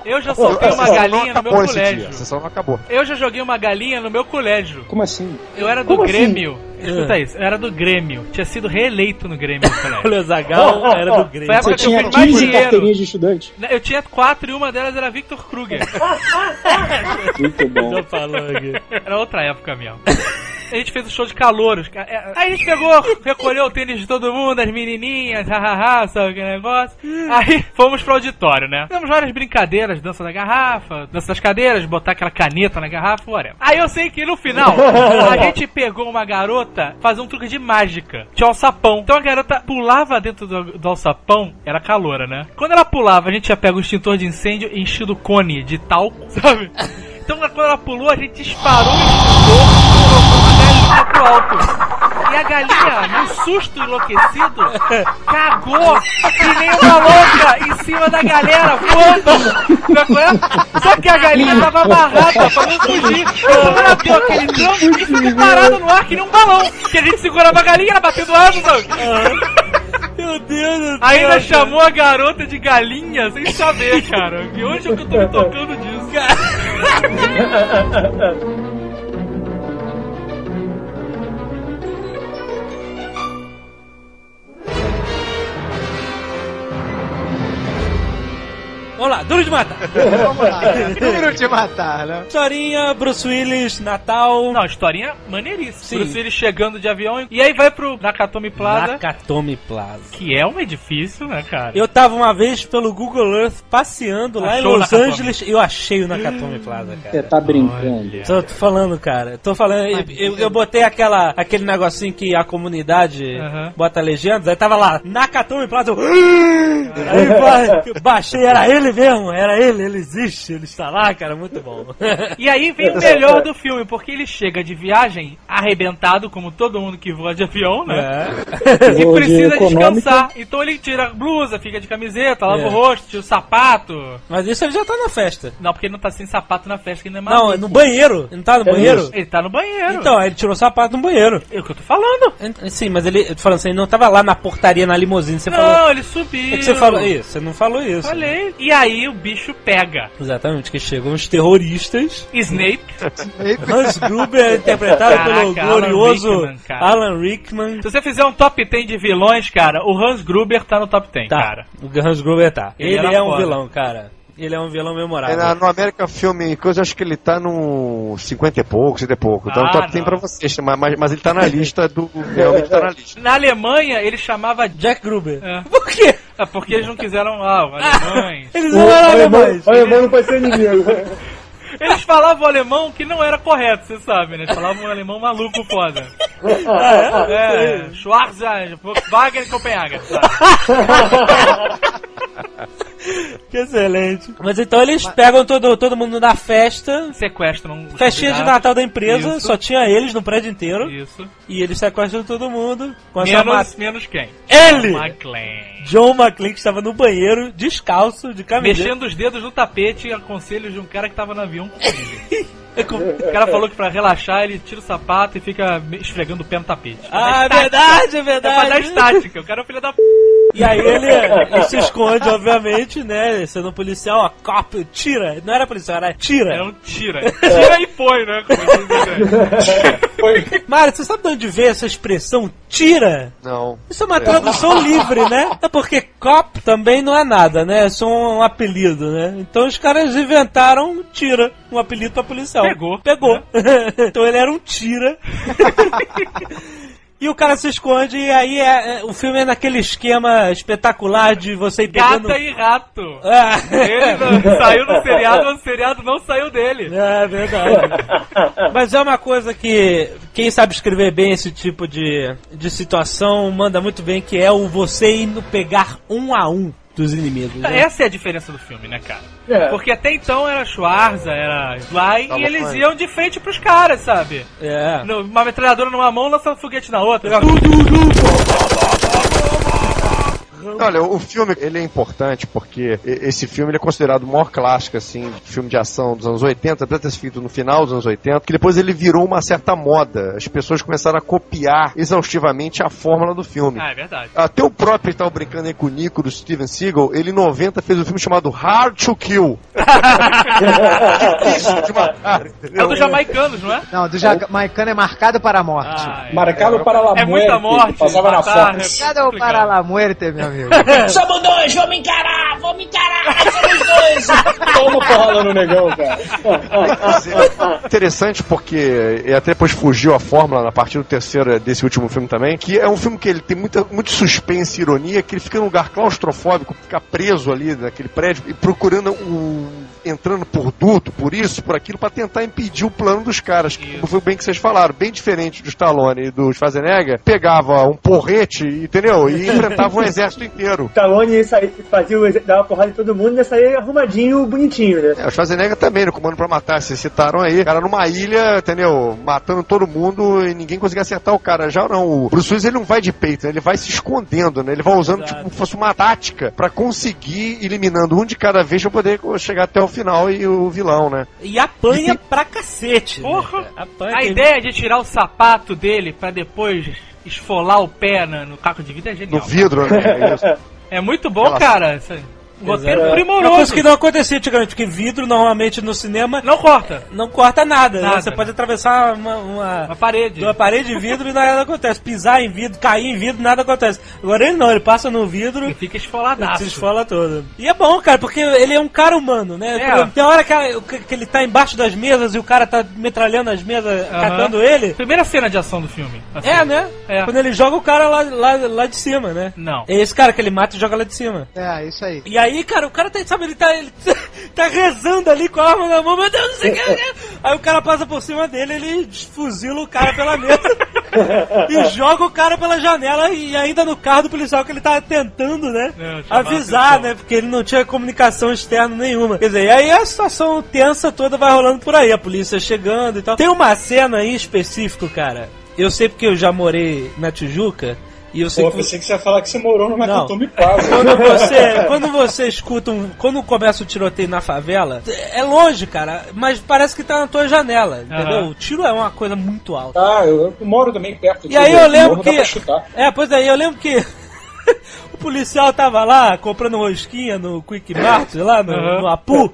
Eu já soltei uma galinha no meu colégio. A sessão não acabou. Eu já joguei uma galinha no meu colégio. Como assim? Eu era do Como assim? Grêmio. Escuta isso, eu era do Grêmio. Tinha sido reeleito no Grêmio no colégio. <laughs> Olha, o Zagal era do Grêmio. Foi a época Você que eu tinha fiz mais 15 dinheiro. carteirinhas de estudante? Eu tinha quatro e uma delas era Victor Kruger. Muito bom. Já falou aqui. Era outra época mesmo. A gente fez o show de calouros. ca- é, Aí a gente pegou, recolheu o tênis de todo mundo, as menininhas, hahaha, sabe aquele negócio. Aí fomos pro auditório, né? Fizemos várias brincadeiras, dança da garrafa, dança das cadeiras, botar aquela caneta na garrafa, whatever. Aí eu sei que no final, a <laughs> gente pegou uma garota fazer um truque de mágica. Um alçapão. Então a garota pulava dentro do, do alçapão, era caloura, né? Quando ela pulava, a gente já pega o extintor de incêndio e enchido o cone de talco, <laughs> sabe? Então quando ela pulou, a gente disparou o extintor galinha pro alto. e a galinha, no susto enlouquecido, cagou que nem uma louca em cima da galera, voando. Só que a galinha tava amarrada pra não fugir. Então ela deu aquele trampo e ficou parado no ar que nem um balão. Que a gente segurava a galinha, ela batendo asa, sabe? Meu Deus do céu. Ainda cara. chamou a garota de galinha sem saber, cara. E hoje é que eu tô me tocando disso. <laughs> Vamos lá, duro de matar. <laughs> Vamos lá. Duro de matar, né? Historinha, Bruce Willis, Natal. Não, historinha maneiríssima. Sim. Bruce Willis chegando de avião e aí vai pro Nakatomi Plaza, Nakatomi Plaza. que é um edifício, né, cara? Eu tava uma vez pelo Google Earth passeando lá Achou em o Los. Angeles e eu achei o Nakatomi Plaza, Você cara. tá brincando. Tô, tô falando, cara. Tô falando. Eu, eu- eu botei aquela, aquele negocinho que a comunidade bota legendas, aí tava lá, Nakatomi Plaza. Eu, <gasps> aí ba- eu baixei, era ele mesmo, era ele, ele existe, ele está lá, cara, muito bom. E aí vem o melhor do filme, porque ele chega de viagem arrebentado, como todo mundo que voa de avião, né? É. E de precisa econômica. descansar. Então ele tira a blusa, fica de camiseta, lava É. o rosto, tira o sapato. Mas isso ele já tá na festa. Não, porque ele não tá sem sapato na festa, que ele não é Não, maluco. no banheiro. Ele não tá no banheiro? Ele tá no banheiro. Então, aí ele tirou o sapato no banheiro. É o que eu tô falando. Sim, mas ele, eu tô falando assim, ele não tava lá na portaria, na limusine, você não, falou. ele subiu. É que você falou isso, você não falou isso. Falei. E aí o bicho pega. Exatamente, que chegam os terroristas. Snape. Hans Gruber, interpretado pelo Caraca, Alan glorioso Rickman, cara. Alan Rickman. Se você fizer um top 10 de vilões, cara, o Hans Gruber tá no top 10, Tá, cara. o Hans Gruber tá. Ele Ele, é um foda. vilão, cara. Ele é um vilão É, memorável. na- no American Film Coisa, acho que ele tá no 50 e pouco, 50 e pouco. Então Ah, top tem não. pra vocês, mas, mas, mas ele tá na <laughs> lista do. Realmente tá na lista. Na Alemanha, ele chamava... Jack Gruber. É. Por quê? É porque eles não quiseram... Ah, <laughs> alemães. Eles não eram alemães. o alemão não pode ser inimigo. Eles falavam alemão que não era correto, você sabe, né? Eles falavam um alemão maluco foda. Ah, É, Schwarzer, Volkswagen e Copenhagen. Que excelente. Mas então eles pegam todo, todo mundo na festa. Sequestram Festinha de. Natal da empresa, Isso. só tinha eles no prédio inteiro. Isso. E eles sequestram todo mundo. Com a Menos, ma- menos quem? Ele! McLean. John McClane, que estava no banheiro, descalço, de camiseta. Mexendo os dedos no tapete e conselhos de um cara que tava no avião com ele. O cara falou que pra relaxar ele tira o sapato e fica esfregando o pé no tapete. Ah, é verdade, é estática. É pra dar verdade. estática. O cara é filho da p. E aí ele, ele se esconde, obviamente, né? Sendo policial, ó, cop, tira. Não era policial, era tira. É um tira. Tira e põe, né? Né? Mário, você sabe de onde veio essa expressão tira? Não. Isso é uma tradução livre, né? É porque cop também não é nada, né? É só um apelido, né? Então os caras inventaram tira, um apelido pra policial. Pegou. Pegou. <laughs> então ele era um tira. <laughs> E o cara se esconde e aí é- é- o filme é naquele esquema espetacular de você ir pegando... Gata e rato. É. Ele não- <laughs> saiu no seriado, mas o seriado não saiu dele. É verdade. <laughs> Mas é uma coisa que quem sabe escrever bem esse tipo de, de situação manda muito bem, que é o você indo pegar um a um dos inimigos. né? Essa é a diferença do filme, né, cara? É. Porque até então era Schwarza, era Sly, Tava e eles iam de frente pros caras, sabe? É. Uma metralhadora numa mão, lançando foguete na outra. Olha, o filme ele é importante porque esse filme ele é considerado o maior clássico assim, de filme de ação dos anos 80, apesar de ter sido feito no final dos anos 80, que depois ele virou uma certa moda. As pessoas começaram a copiar exaustivamente a fórmula do filme. Ah, é verdade. Até o próprio estava brincando aí com o Nico do Steven Seagal, ele em 90 fez um filme chamado Hard to Kill. <laughs> Difícil de matar, É entendeu? o dos jamaicanos, não é? Não, do Jamaicano é marcado para a morte. Ah, é. Marcado para la É muita morte, Passava na matar, Fox. Marcado para la muerte, meu amigo. <laughs> Somos dois, vamos encarar, vamos encarar, somos dois. Toma porrada no negão, cara. Interessante porque e até depois fugiu a fórmula a partir do terceiro desse último filme também, que é um filme que ele tem muita, muito suspense e ironia, que ele fica num lugar claustrofóbico, fica preso ali naquele prédio e procurando um entrando por duto, por isso, por aquilo, pra tentar impedir o plano dos caras. Que, como foi bem que vocês falaram, bem diferente do Stallone e do Schwarzenegger, pegava um porrete, entendeu? E enfrentava um exército inteiro. Stallone sair, fazia, dava porrada em todo mundo e ia sair arrumadinho, bonitinho, né? É, o Schwarzenegger também, no Comando pra Matar, vocês citaram aí. O cara numa ilha, entendeu? Matando todo mundo e ninguém conseguia acertar o cara. Já não, o Bruce Willis ele não vai de peito, né? ele vai se escondendo, né? Ele vai usando tipo como se fosse uma tática pra conseguir eliminando um de cada vez pra poder chegar até o final e o vilão, né? E apanha pra cacete. né, Porra! cara? Apanha A ideia de tirar o sapato dele pra depois esfolar o pé na- no caco de vidro é No genial. vidro, né? É isso. <laughs> É muito bom, Aquela- cara. Isso aí. Roteiro Exato. primoroso. Uma coisa que não acontecia antigamente, porque vidro normalmente no cinema Não corta. não corta nada. né? Nada, Você pode atravessar uma, uma, Uma parede. uma parede de vidro e nada acontece. Pisar em vidro, cair em vidro, nada acontece. Agora ele não, ele passa no vidro Ele fica e esfoladaço. se esfola todo. E é bom, cara, porque ele é um cara humano, né? É. Tem hora que, que ele tá embaixo das mesas e o cara tá metralhando as mesas, Aham. catando ele. Primeira cena de ação do filme. assim. É, né? É. Quando ele joga o cara lá, lá, lá de cima, né? Não. É esse cara que ele mata e joga lá de cima. É, isso aí. E aí, cara, o cara tá, sabe, ele tá, ele <laughs> tá rezando ali com a arma na mão, meu Deus, não sei o que. Aí o cara passa por cima dele, ele fuzila o cara pela mesa <laughs> e joga o cara pela janela e ainda no carro do policial que ele tá tentando, né? É, avisar, né? Porque ele não tinha comunicação externa nenhuma. Quer dizer, e aí a situação tensa toda vai rolando por aí, a polícia chegando e tal. Tem uma cena aí específico, cara. Eu sei porque eu já morei na Tijuca. E eu sei Pô, que pensei que você ia falar que você morou no Plaza. <laughs> quando você, <laughs> quando você escuta um. Quando começa o tiroteio na favela, é longe, cara, mas parece que tá na tua janela, entendeu? O tiro é uma coisa muito alta. Ah, eu, eu moro também perto. E aí eu lembro morro, dá que. pra chutar. É, pois aí, eu lembro que. <laughs> O policial tava lá comprando rosquinha no Quick Mart, lá no, Aham. no Apu,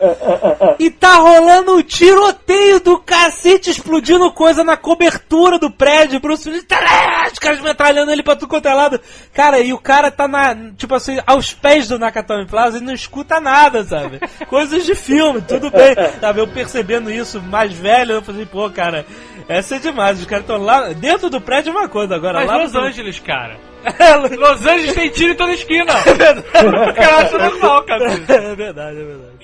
e tá rolando um tiroteio do cacete, explodindo coisa na cobertura do prédio. Bruce Willis, tá, os caras metralhando ele pra tudo quanto é lado. Cara, e o cara tá na, tipo assim, aos pés do Nakatomi Plaza e não escuta nada, sabe? <laughs> Coisas de filme, tudo bem. Sabe, eu percebendo isso mais velho, eu falei, pô, cara, essa é demais. Os caras estão lá, dentro do prédio é uma coisa, agora Mas lá Los Angeles, cara. <laughs> Los Angeles tem tiro em toda esquina. <laughs> cara, acha normal, cara. É verdade, é verdade.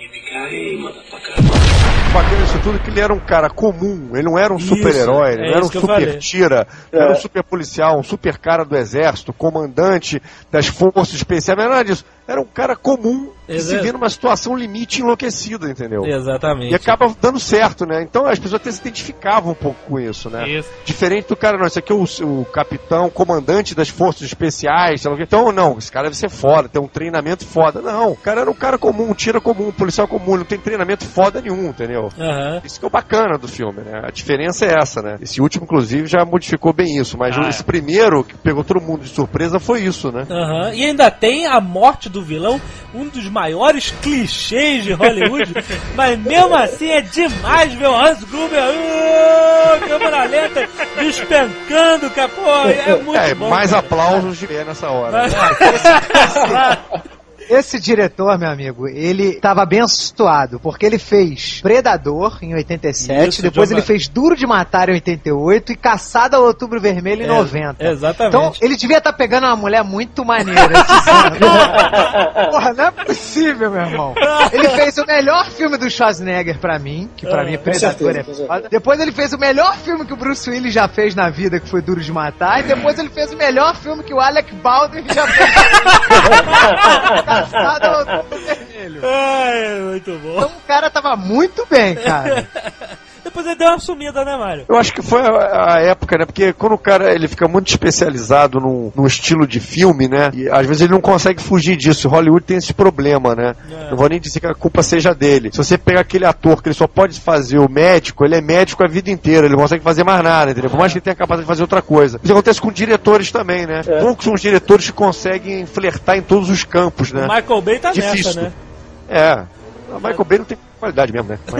bacana isso tudo é que ele era um cara comum, ele não era um super-herói, ele é não era um isso que eu falei. super tira, não era um super policial, um super cara do exército, comandante das forças especiais, não era nada disso. Era um cara comum que se Exato. vê numa situação limite enlouquecida, entendeu? Exatamente. E acaba dando certo, né? Então as pessoas até se identificavam um pouco com isso, né? Isso. Diferente do cara, não, esse aqui é o, o capitão, comandante das forças especiais, sei lá o quê. então não, esse cara deve ser foda, tem um treinamento foda. Não, o cara era um cara comum, um tira comum, um policial comum, não tem treinamento foda nenhum, entendeu? Aham. Isso que é o bacana do filme, né? A diferença é essa, né? Esse último, inclusive, já modificou bem isso, mas Ah, esse primeiro, que pegou todo mundo de surpresa, foi isso, né? Aham. E ainda tem a morte do vilão, um dos maiores clichês de Hollywood, <laughs> mas mesmo assim é demais ver o Hans Gruber, uh, câmera lenta, despencando, cara, pô, é muito é, bom. mais cara. aplausos de pé nessa hora. Mas- né? <laughs> Esse diretor, meu amigo, ele tava abençoado, porque ele fez Predador em 87, Isso, depois John ele Ma- fez Duro de Matar em 88 e Caçada ao Outubro Vermelho em É, 90. exatamente. Então, ele devia estar pegando uma mulher muito maneira. <laughs> Porra, não é possível, meu irmão. Ele fez o melhor filme do Schwarzenegger pra mim, que pra Ah, mim é Predador certeza, é foda. Depois ele fez o melhor filme que o Bruce Willis já fez na vida, que foi Duro de Matar. E depois ele fez o melhor filme que o Alec Baldwin já fez. <laughs> Ao <laughs> Outubro Vermelho. Ai, muito bom. Então o cara tava muito bem, cara. <laughs> Depois ele deu uma sumida, né, Mário? Eu acho que foi a, a época, né? Porque quando o cara ele fica muito especializado num, num estilo de filme, né? E às vezes ele não consegue fugir disso. Hollywood tem esse problema, né? É. Não vou nem dizer que a culpa seja dele. Se você pegar aquele ator que ele só pode fazer o médico, ele é médico a vida inteira, ele não consegue fazer mais nada, entendeu? Por mais que ele tenha capacidade de fazer outra coisa. Isso acontece com diretores também, né? Poucos são os diretores que conseguem flertar em todos os campos, né? O Michael Bay tá Difícil. nessa, né? É. O Michael Bay não tem qualidade mesmo, né? <laughs>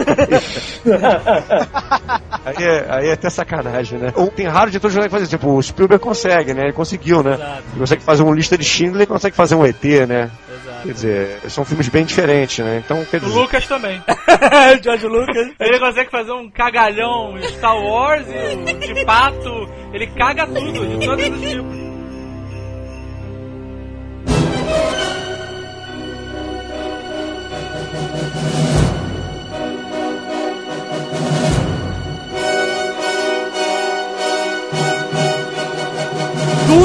aí, é, aí é até sacanagem, né? Ou tem raros diretores que conseguem fazer, tipo, o Spielberg consegue, né? Ele conseguiu, né? Exato. Ele consegue fazer uma lista de Schindler e consegue fazer um ET, né? Exato. Quer dizer, são filmes bem diferentes, né? Então, quer O dizer... Lucas também. <laughs> George Lucas. Ele consegue fazer um cagalhão Star Wars e o de pato. Ele caga tudo, de todos os tipos.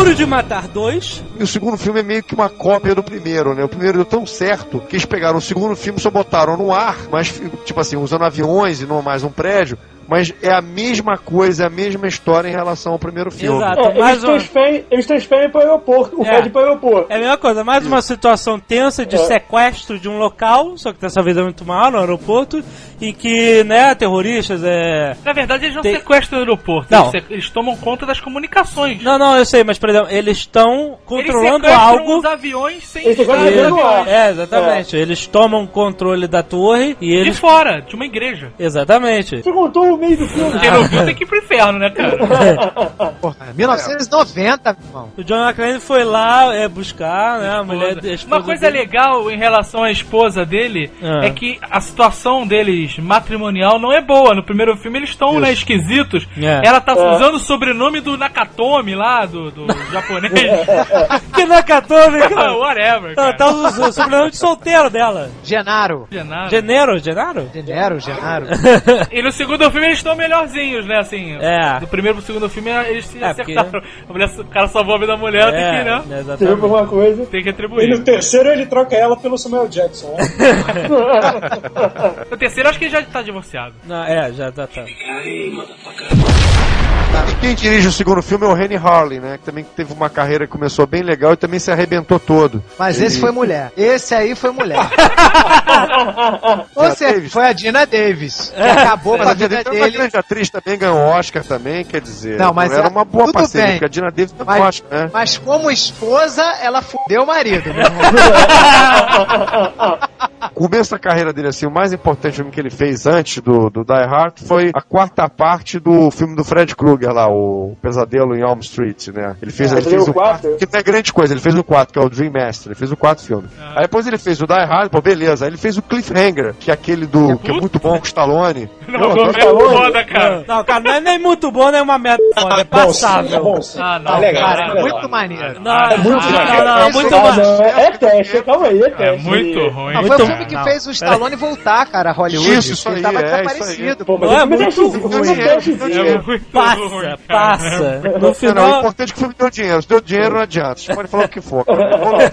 Duro de Matar 2. E o segundo filme é meio que uma cópia do primeiro, né? O primeiro deu tão certo que eles pegaram o segundo filme só botaram no ar, mas, tipo assim, usando aviões e não mais um prédio. Mas é a mesma coisa, é a mesma história em relação ao primeiro filme. Exato. É, mais eles, um- transferem, eles transferem pro aeroporto, o É. Fred pro aeroporto. É a mesma coisa, mais uma situação tensa de É. sequestro de um local, só que dessa vez é muito maior, no aeroporto, em que, né, terroristas, é... Na verdade, eles não Tem- sequestram o aeroporto. Não. Eles, tomam conta das comunicações. Não, não, eu sei, mas, por exemplo, eles estão controlando eles sequestram algo... os aviões sem Eles ar. aviões. É, exatamente. Eles tomam controle da torre e De eles... fora, de uma igreja. Exatamente. Você contou o meio do filme. Quem não viu tem que ir pro inferno, né, cara? <laughs> Porra, 1990, meu irmão. O John McClane foi lá é, buscar, né, a mulher... a Uma coisa dele. legal em relação à esposa dele Ah. é que a situação deles matrimonial não é boa. No primeiro filme eles estão, né, esquisitos. É. Ela tá É. usando o sobrenome do Nakatomi lá, do, do <laughs> japonês. <laughs> Que Nakatomi, cara. Whatever, Ela cara. tá usando o sobrenome de solteiro dela. Genaro. É nada. Genero, Genaro? Genero, Genaro. E no segundo filme eles estão melhorzinhos, né? Assim, É. do primeiro pro segundo filme eles se É, porque- acertaram. A mulher- o cara salvou a vida da mulher, tem que, né? exatamente. Teve alguma coisa. Tem que E no atribuir. terceiro ele troca ela pelo Samuel Jackson, né? <laughs> No terceiro acho que ele já tá divorciado. Não, é, já tá, tá. E quem dirige o segundo filme é o Rennie Harley, né? Que também teve uma carreira que começou bem legal e também se arrebentou todo. Mas Ele- esse foi mulher. Esse aí foi mulher. <laughs> Ou seja, foi a Dina Davis. Que acabou com Mas a a Dina vida Davis é uma dele. grande atriz também, ganhou Oscar também, quer dizer. Não, mas era é- uma boa tudo parceria, bem. porque a Dina Davis ganhou Mas- Oscar, né? Mas como esposa, ela fudeu o marido, meu <laughs> irmão. O começo da carreira dele, assim, o mais importante filme que ele fez antes do, do Die Hard foi a quarta parte do filme do Fred Krueger lá, o Pesadelo em Elm Street, né? Ele fez, Ah, ele ele fez o quarto, quatro? que não é grande coisa, ele fez o quarto, que é o Dream Master, ele fez o quarto filme. Aí depois ele fez o Die Hard, pô, beleza, aí ele fez o Cliffhanger, que é aquele do, que é muito bom com o Stallone. <laughs> Não, não, tá é foda, cara. Não, cara, não é nem muito bom, nem uma merda <laughs> foda, é Bom, sim, é passável. bom. Ah, não, Ah, legal, Cara, é legal. muito maneiro. Não, É muito não, maneiro. não, não, muito Ah, não, é, é teste, calma aí, é teste. É muito ruim. Não, Muito filme que não. fez o Stallone voltar, cara, a Hollywood. Isso, isso ele aí, tava é, desaparecido. Pô, mas Não, é muito ruim. é muito Passa, cara. passa. No Não, não, o final. importante é que o filme deu dinheiro. Se deu dinheiro, não adianta. Vocês podem falar o que for. <laughs> Vamos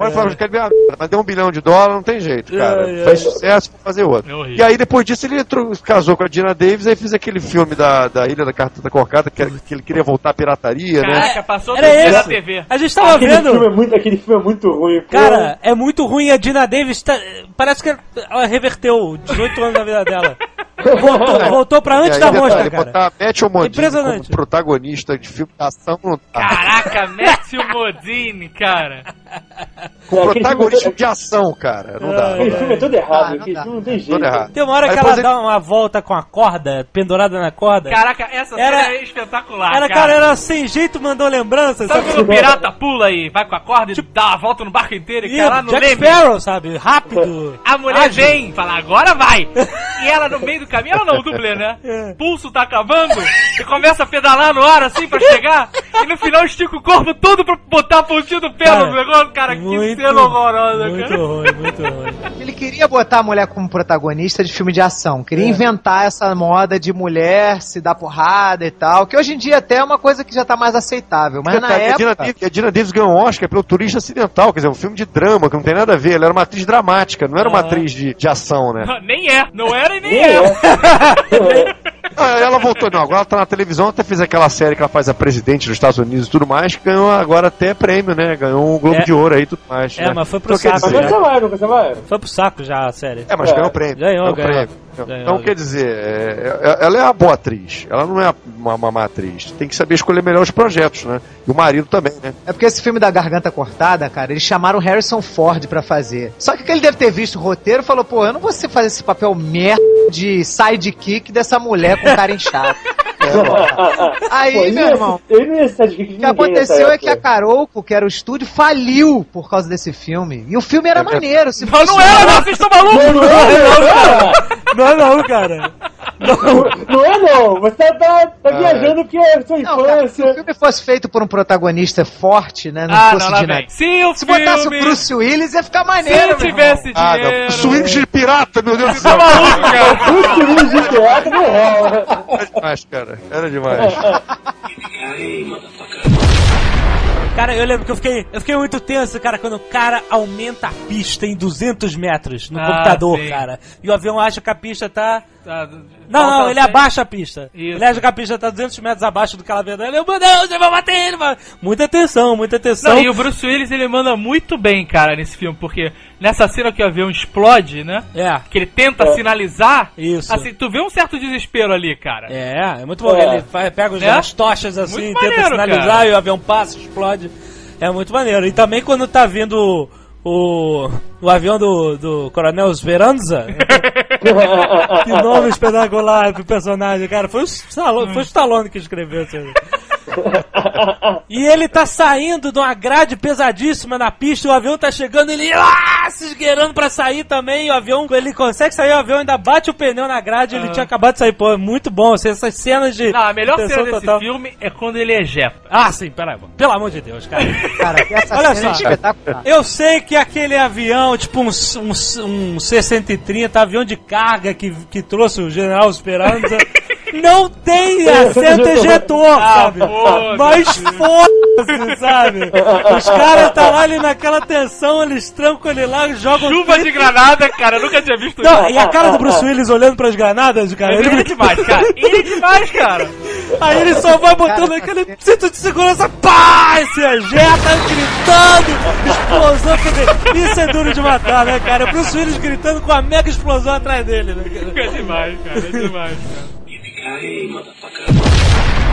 Pode falar que quer ver a merda, mas deu um bilhão de dólares, não tem jeito, cara. É, é. Faz sucesso, vou fazer outro. É e aí, depois disso, ele entrou, casou com a Dina Davis, aí fez aquele filme da, da Ilha da Carta da Corcada, que, que ele queria voltar à pirataria, né? Caraca, passou Era na esse. TV. A gente tava Aquele filme, é vendo. muito, aquele filme é muito ruim. pô. Cara, é muito ruim a Dina Davis. tá- parece que ela reverteu 18 anos da vida dela. <laughs> Voltou, voltou pra E antes da detalhe, mosca, cara. botar Matthew Modine Impressionante. como protagonista de filme de ação não dá. Caraca, <laughs> Matthew Modine, cara. Com aquele protagonista filme- de ação, cara. Não dá. Aquele filme é todo errado, Ah, não tem jeito. Tem uma hora Aí que ela ele- dá uma volta com a corda, pendurada na corda. Caraca, essa Era- cena é espetacular, Ela, cara, era sem jeito, mandou lembranças. Sabe Sabe? quando o pirata pula e vai com a corda e dá uma volta no barco inteiro e Ih, cai lá no Jack? Sparrow, sabe? Rápido. A mulher Ágil. vem, fala, agora vai! <laughs> E ela no meio do caminho, ela não, o dublê, né? É. Pulso tá acabando, e começa a pedalar no ar assim pra chegar, e no final estica o corpo todo pra botar a pontinha do pé Cara, no negócio. Cara, que muito- cena horrorosa, Muito cara. ruim, muito ruim. Ele queria botar a mulher como protagonista de filme de ação. Queria inventar essa moda de mulher se dar porrada e tal. Que hoje em dia até é uma coisa que já tá mais aceitável. Mas na Dina época. Davis, a Dina Davis ganhou um Oscar pelo Turista Acidental, quer dizer, um filme de drama, que não tem nada a ver. Ela era uma atriz dramática, não era uma Ah. atriz de, de ação, né? <laughs> Nem é, não era e nem Nem é. é. <laughs> Ah, ela voltou, não, agora ela tá na televisão, até fez aquela série que ela faz a presidente dos Estados Unidos e tudo mais, que ganhou agora até prêmio, né? Ganhou um Globo É. de Ouro aí e tudo mais. É, né? mas foi pro Então, saco, Mas dizer, lá, nunca vai. Foi pro saco já a série. É, mas É. ganhou prêmio. Ganhou, ganhou. prêmio. Ganhou. Então, quer dizer, é, é- ela é uma boa atriz. Ela não é uma, uma má atriz. Tem que saber escolher melhor os projetos, né? E o marido também, né? É porque esse filme da Garganta Cortada, cara, eles chamaram o Harrison Ford pra fazer. Só que ele deve ter visto o roteiro e falou: pô, eu não vou ser fazer esse papel merda de sidekick dessa mulher com cara inchado. <laughs> <laughs> Aí, Pô, meu não irmão. Não ser de O que aconteceu é que a Carolco, que era o estúdio, faliu por causa desse filme. E o filme era É maneiro. Se Não, não era, não, vocês estão malucos? Não, não é, Não, não, cara. Não, não é não. Você tá, tá viajando que é sua Não, cara, se o infância. filme fosse feito por um protagonista forte, né? Não Ah, fosse não, de nada. Se o Se botasse o. Bruce Willis, ia ficar Se maneiro. meu tivesse Ah, dinheiro... de pirata, meu Deus do céu. Tá maluco, cara? Muito filme de teatro não rola. Era demais, cara. Era demais. Cara, eu lembro que eu fiquei, eu fiquei muito tenso, cara, quando o cara aumenta a pista em 200 metros no Ah, computador, sim. cara. E o avião acha que a pista tá... Tá, Não, falta não, ele cem. abaixa a pista. Isso. Ele acha que a pista tá 200 metros abaixo do que ela dela. Eu, meu Deus, eu vou bater ele. Muita atenção, muita atenção. Não, e o Bruce Willis ele manda muito bem, cara, nesse filme, porque nessa cena que o avião explode, né? É. Que ele tenta sinalizar. Isso. Assim, tu vê um certo desespero ali, cara. É, é muito bom. É. Ele pega os, Né? as tochas assim, Muito tenta maneiro, sinalizar cara. e o avião passa, explode. É muito maneiro. E também quando tá vindo o, o avião do, do Coronel Esperanza. <laughs> que nome espetacular pro personagem, cara. Foi o Stallone, foi o Stallone que escreveu isso aí. E ele tá saindo de uma grade pesadíssima na pista, o avião tá chegando, ele ah, se esgueirando pra sair também, o avião, ele consegue sair, o avião ainda bate o pneu na grade, ele tinha acabado de sair, pô, é muito bom, assim, essas cenas de Não, a melhor cena desse total. filme é quando ele ejeta. Ah, sim, peraí, pelo amor de Deus, cara. Cara, essa Olha cena é só. espetacular. Eu sei que aquele avião, tipo um, um, um C-130, avião de carga que, que trouxe o General Esperanza, <laughs> não tem assento <laughs> ejetor, sabe? foda-se. Mas foda-se, sabe? Os caras tá lá ali naquela tensão, eles trancam ele lá, jogam... Chuva de granada, cara, eu nunca tinha visto Não, isso. e a cara do Bruce Willis olhando pras granadas, cara, Ele é ele, demais, cara. Ele é demais, cara. <laughs> aí ele só vai botando aquele cinto de segurança, pá, se ejeta, gritando, explosão, isso é duro de matar, né, cara? O Bruce Willis gritando com a mega explosão atrás dele, né, cara? É demais, cara, é demais, cara.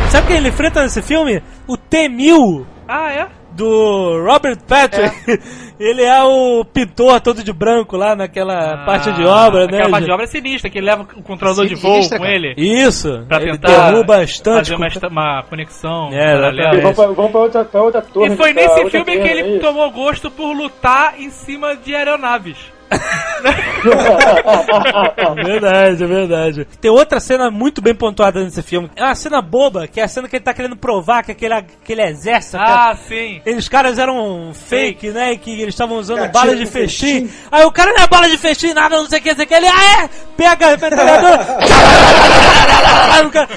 Sabe quem ele enfrenta nesse filme? O T-1000 Ah, é? do Robert Patrick. <laughs> Ele é o pintor todo de branco lá naquela parte de obra, né? Aquela parte de obra é sinistra, que ele leva o controlador de voo Sinistra, com cara. ele. Isso. Pra ele tentar derruba bastante. fazer uma, uma conexão É. Vamos pra, vamos pra outra, pra outra torre. E foi nesse filme que ele é tomou gosto por lutar em cima de aeronaves. É <laughs> verdade, é verdade. Tem outra cena muito bem pontuada nesse filme. É uma cena boba, que é a cena que ele tá querendo provar que aquele, aquele exército. Ah, sim. Eles caras eram fake, né? E que eles estavam usando Cara, bala de com festim. Aí o cara não é bala de festim, nada, não sei o que, não sei o que. Ele, ah, é? Pega a metralhadora.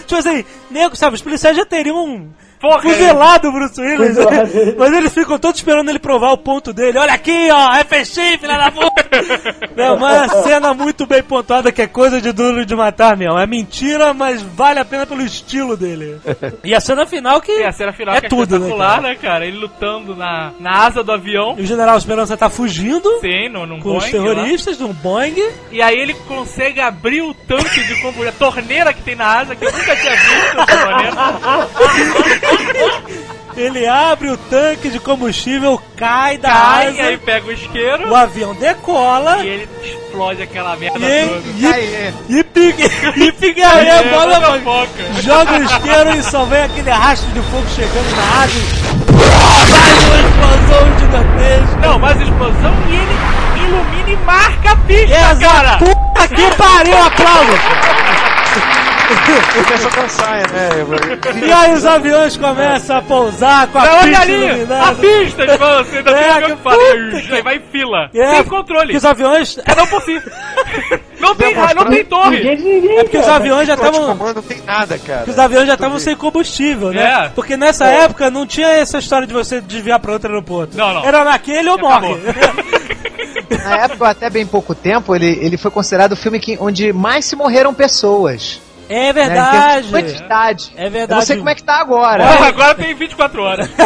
<laughs> Tipo assim, nego, sabe? Os policiais já teriam um. Porra, Fuzelado o Bruce Willis, né? mas eles ficam todos esperando ele provar o ponto dele. Olha aqui, ó, é festim, filha da puta. <laughs> É uma cena muito bem pontuada que é coisa de duro de matar, meu. É mentira, mas vale a pena pelo estilo dele. <laughs> E a cena final que E a cena final é que é tudo, né, espetacular, cara? né, cara? Ele lutando na, na asa do avião. E o General Esperança tá fugindo Sim, no, num com os Boeing lá. terroristas num Boeing. E aí ele consegue abrir o tanque de combustível, a torneira que tem na asa, que eu nunca tinha visto essa torneira. <laughs> <laughs> Ele abre o tanque de combustível, cai da Cai, asa, aí pega o isqueiro o avião decola e ele explode aquela merda e, toda. e, e, pique, e É, bola, bola mano. foca. joga o isqueiro e só vem aquele rastro de fogo chegando na asa. Mais uma explosão gigantesca. Não, mais explosão e ele ilumina e marca a pista, Essa cara! puta que pariu, aplausos! Porque é só cansaia, né? E aí os aviões começam a pousar com a Não, olha pista ali! A iluminada. pista de você ainda É, que que puta que- vai em fila. É, Sem controle. Que os aviões... Cada um por si. <laughs> Não tem, ra- não tem torre. Ninguém ninguém, É porque os cara. aviões já Estavam... não tem nada, cara. Porque os aviões já estavam sem combustível, né? É. Porque nessa época não tinha essa história de você desviar pra outro aeroporto. Não, não. Era naquele ou Acabou. morre. <laughs> Na época, até bem pouco tempo, ele, ele foi considerado o filme que, onde mais se morreram pessoas. É né, verdade. de quantidade. É Eu verdade. não sei como é que tá agora. Porra, agora tem 24 horas. <laughs>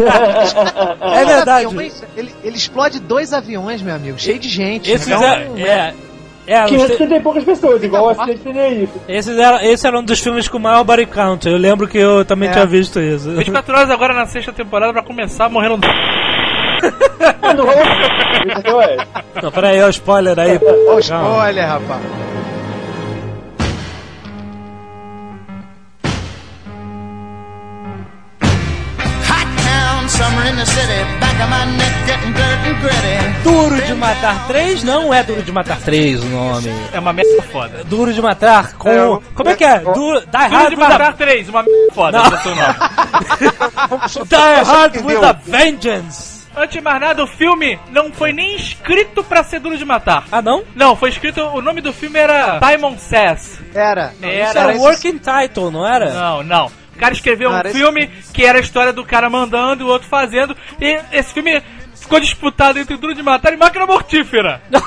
É verdade. Aviões, ele, ele explode dois aviões, meu amigo, cheio de gente. Esses Então, eram, é, é, 530 e poucas pessoas, igual o acidente seria isso. esses eram, esse era um dos filmes com maior body count. Eu lembro que eu também É. tinha visto isso. 24 horas agora na sexta temporada pra começar morrendo. Não? É. <laughs> Não, peraí, ó, o spoiler aí. Ó, spoiler, rapaz. Duro de Matar 3 não é Duro de Matar 3 o nome. É uma merda foda. Duro de Matar com. É, como é que é? Duro, Die Duro Hard de with a matar 3, uma merda foda. Não. esse é o nome. <laughs> Die Hard entendeu? with a Vengeance. Antes de mais nada, o filme não foi nem escrito pra ser Duro de Matar. Ah, não? Não, foi escrito. O nome do filme era Simon Says. Era. Isso Era. era working title, não era? Não, não. Cara escreveu Cara, um filme que era a história do cara mandando e o outro fazendo. E esse filme ficou disputado entre Duro de Matar e Máquina Mortífera. <laughs>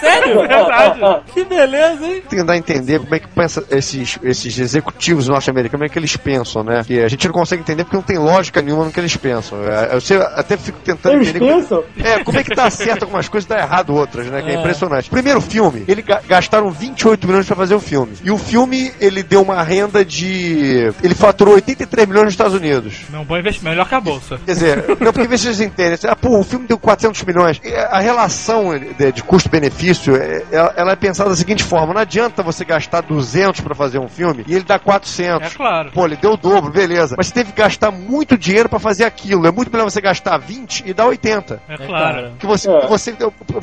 Sério? Verdade. Que beleza, hein? tentar entender como é que pensa esses, esses executivos norte-americanos, como é que eles pensam, né? Que a gente não consegue entender porque não tem lógica nenhuma no que eles pensam. É, Eu sei- até fico tentando Eles entender. como- pensam? É, como é que dá certo algumas coisas e dá errado outras, né? Que é, É. impressionante. Primeiro filme, ele ga- gastaram 28 milhões pra fazer o filme. E o filme, ele deu uma renda de. Ele faturou 83 milhões nos Estados Unidos. Não, bom investimento, melhor que a bolsa. Quer dizer, não, porque vê se vocês entendem. Ah, pô, o filme deu 400 milhões. A relação de, de custo-benefício, é- ela, ela é pensada da seguinte forma: não adianta você gastar 200 pra fazer um filme e ele dá 400. É claro. Pô, ele deu o dobro, beleza. Mas você teve que gastar muito dinheiro pra fazer aquilo. É muito melhor você gastar 20 e dar 80. É claro. Que você, É. você,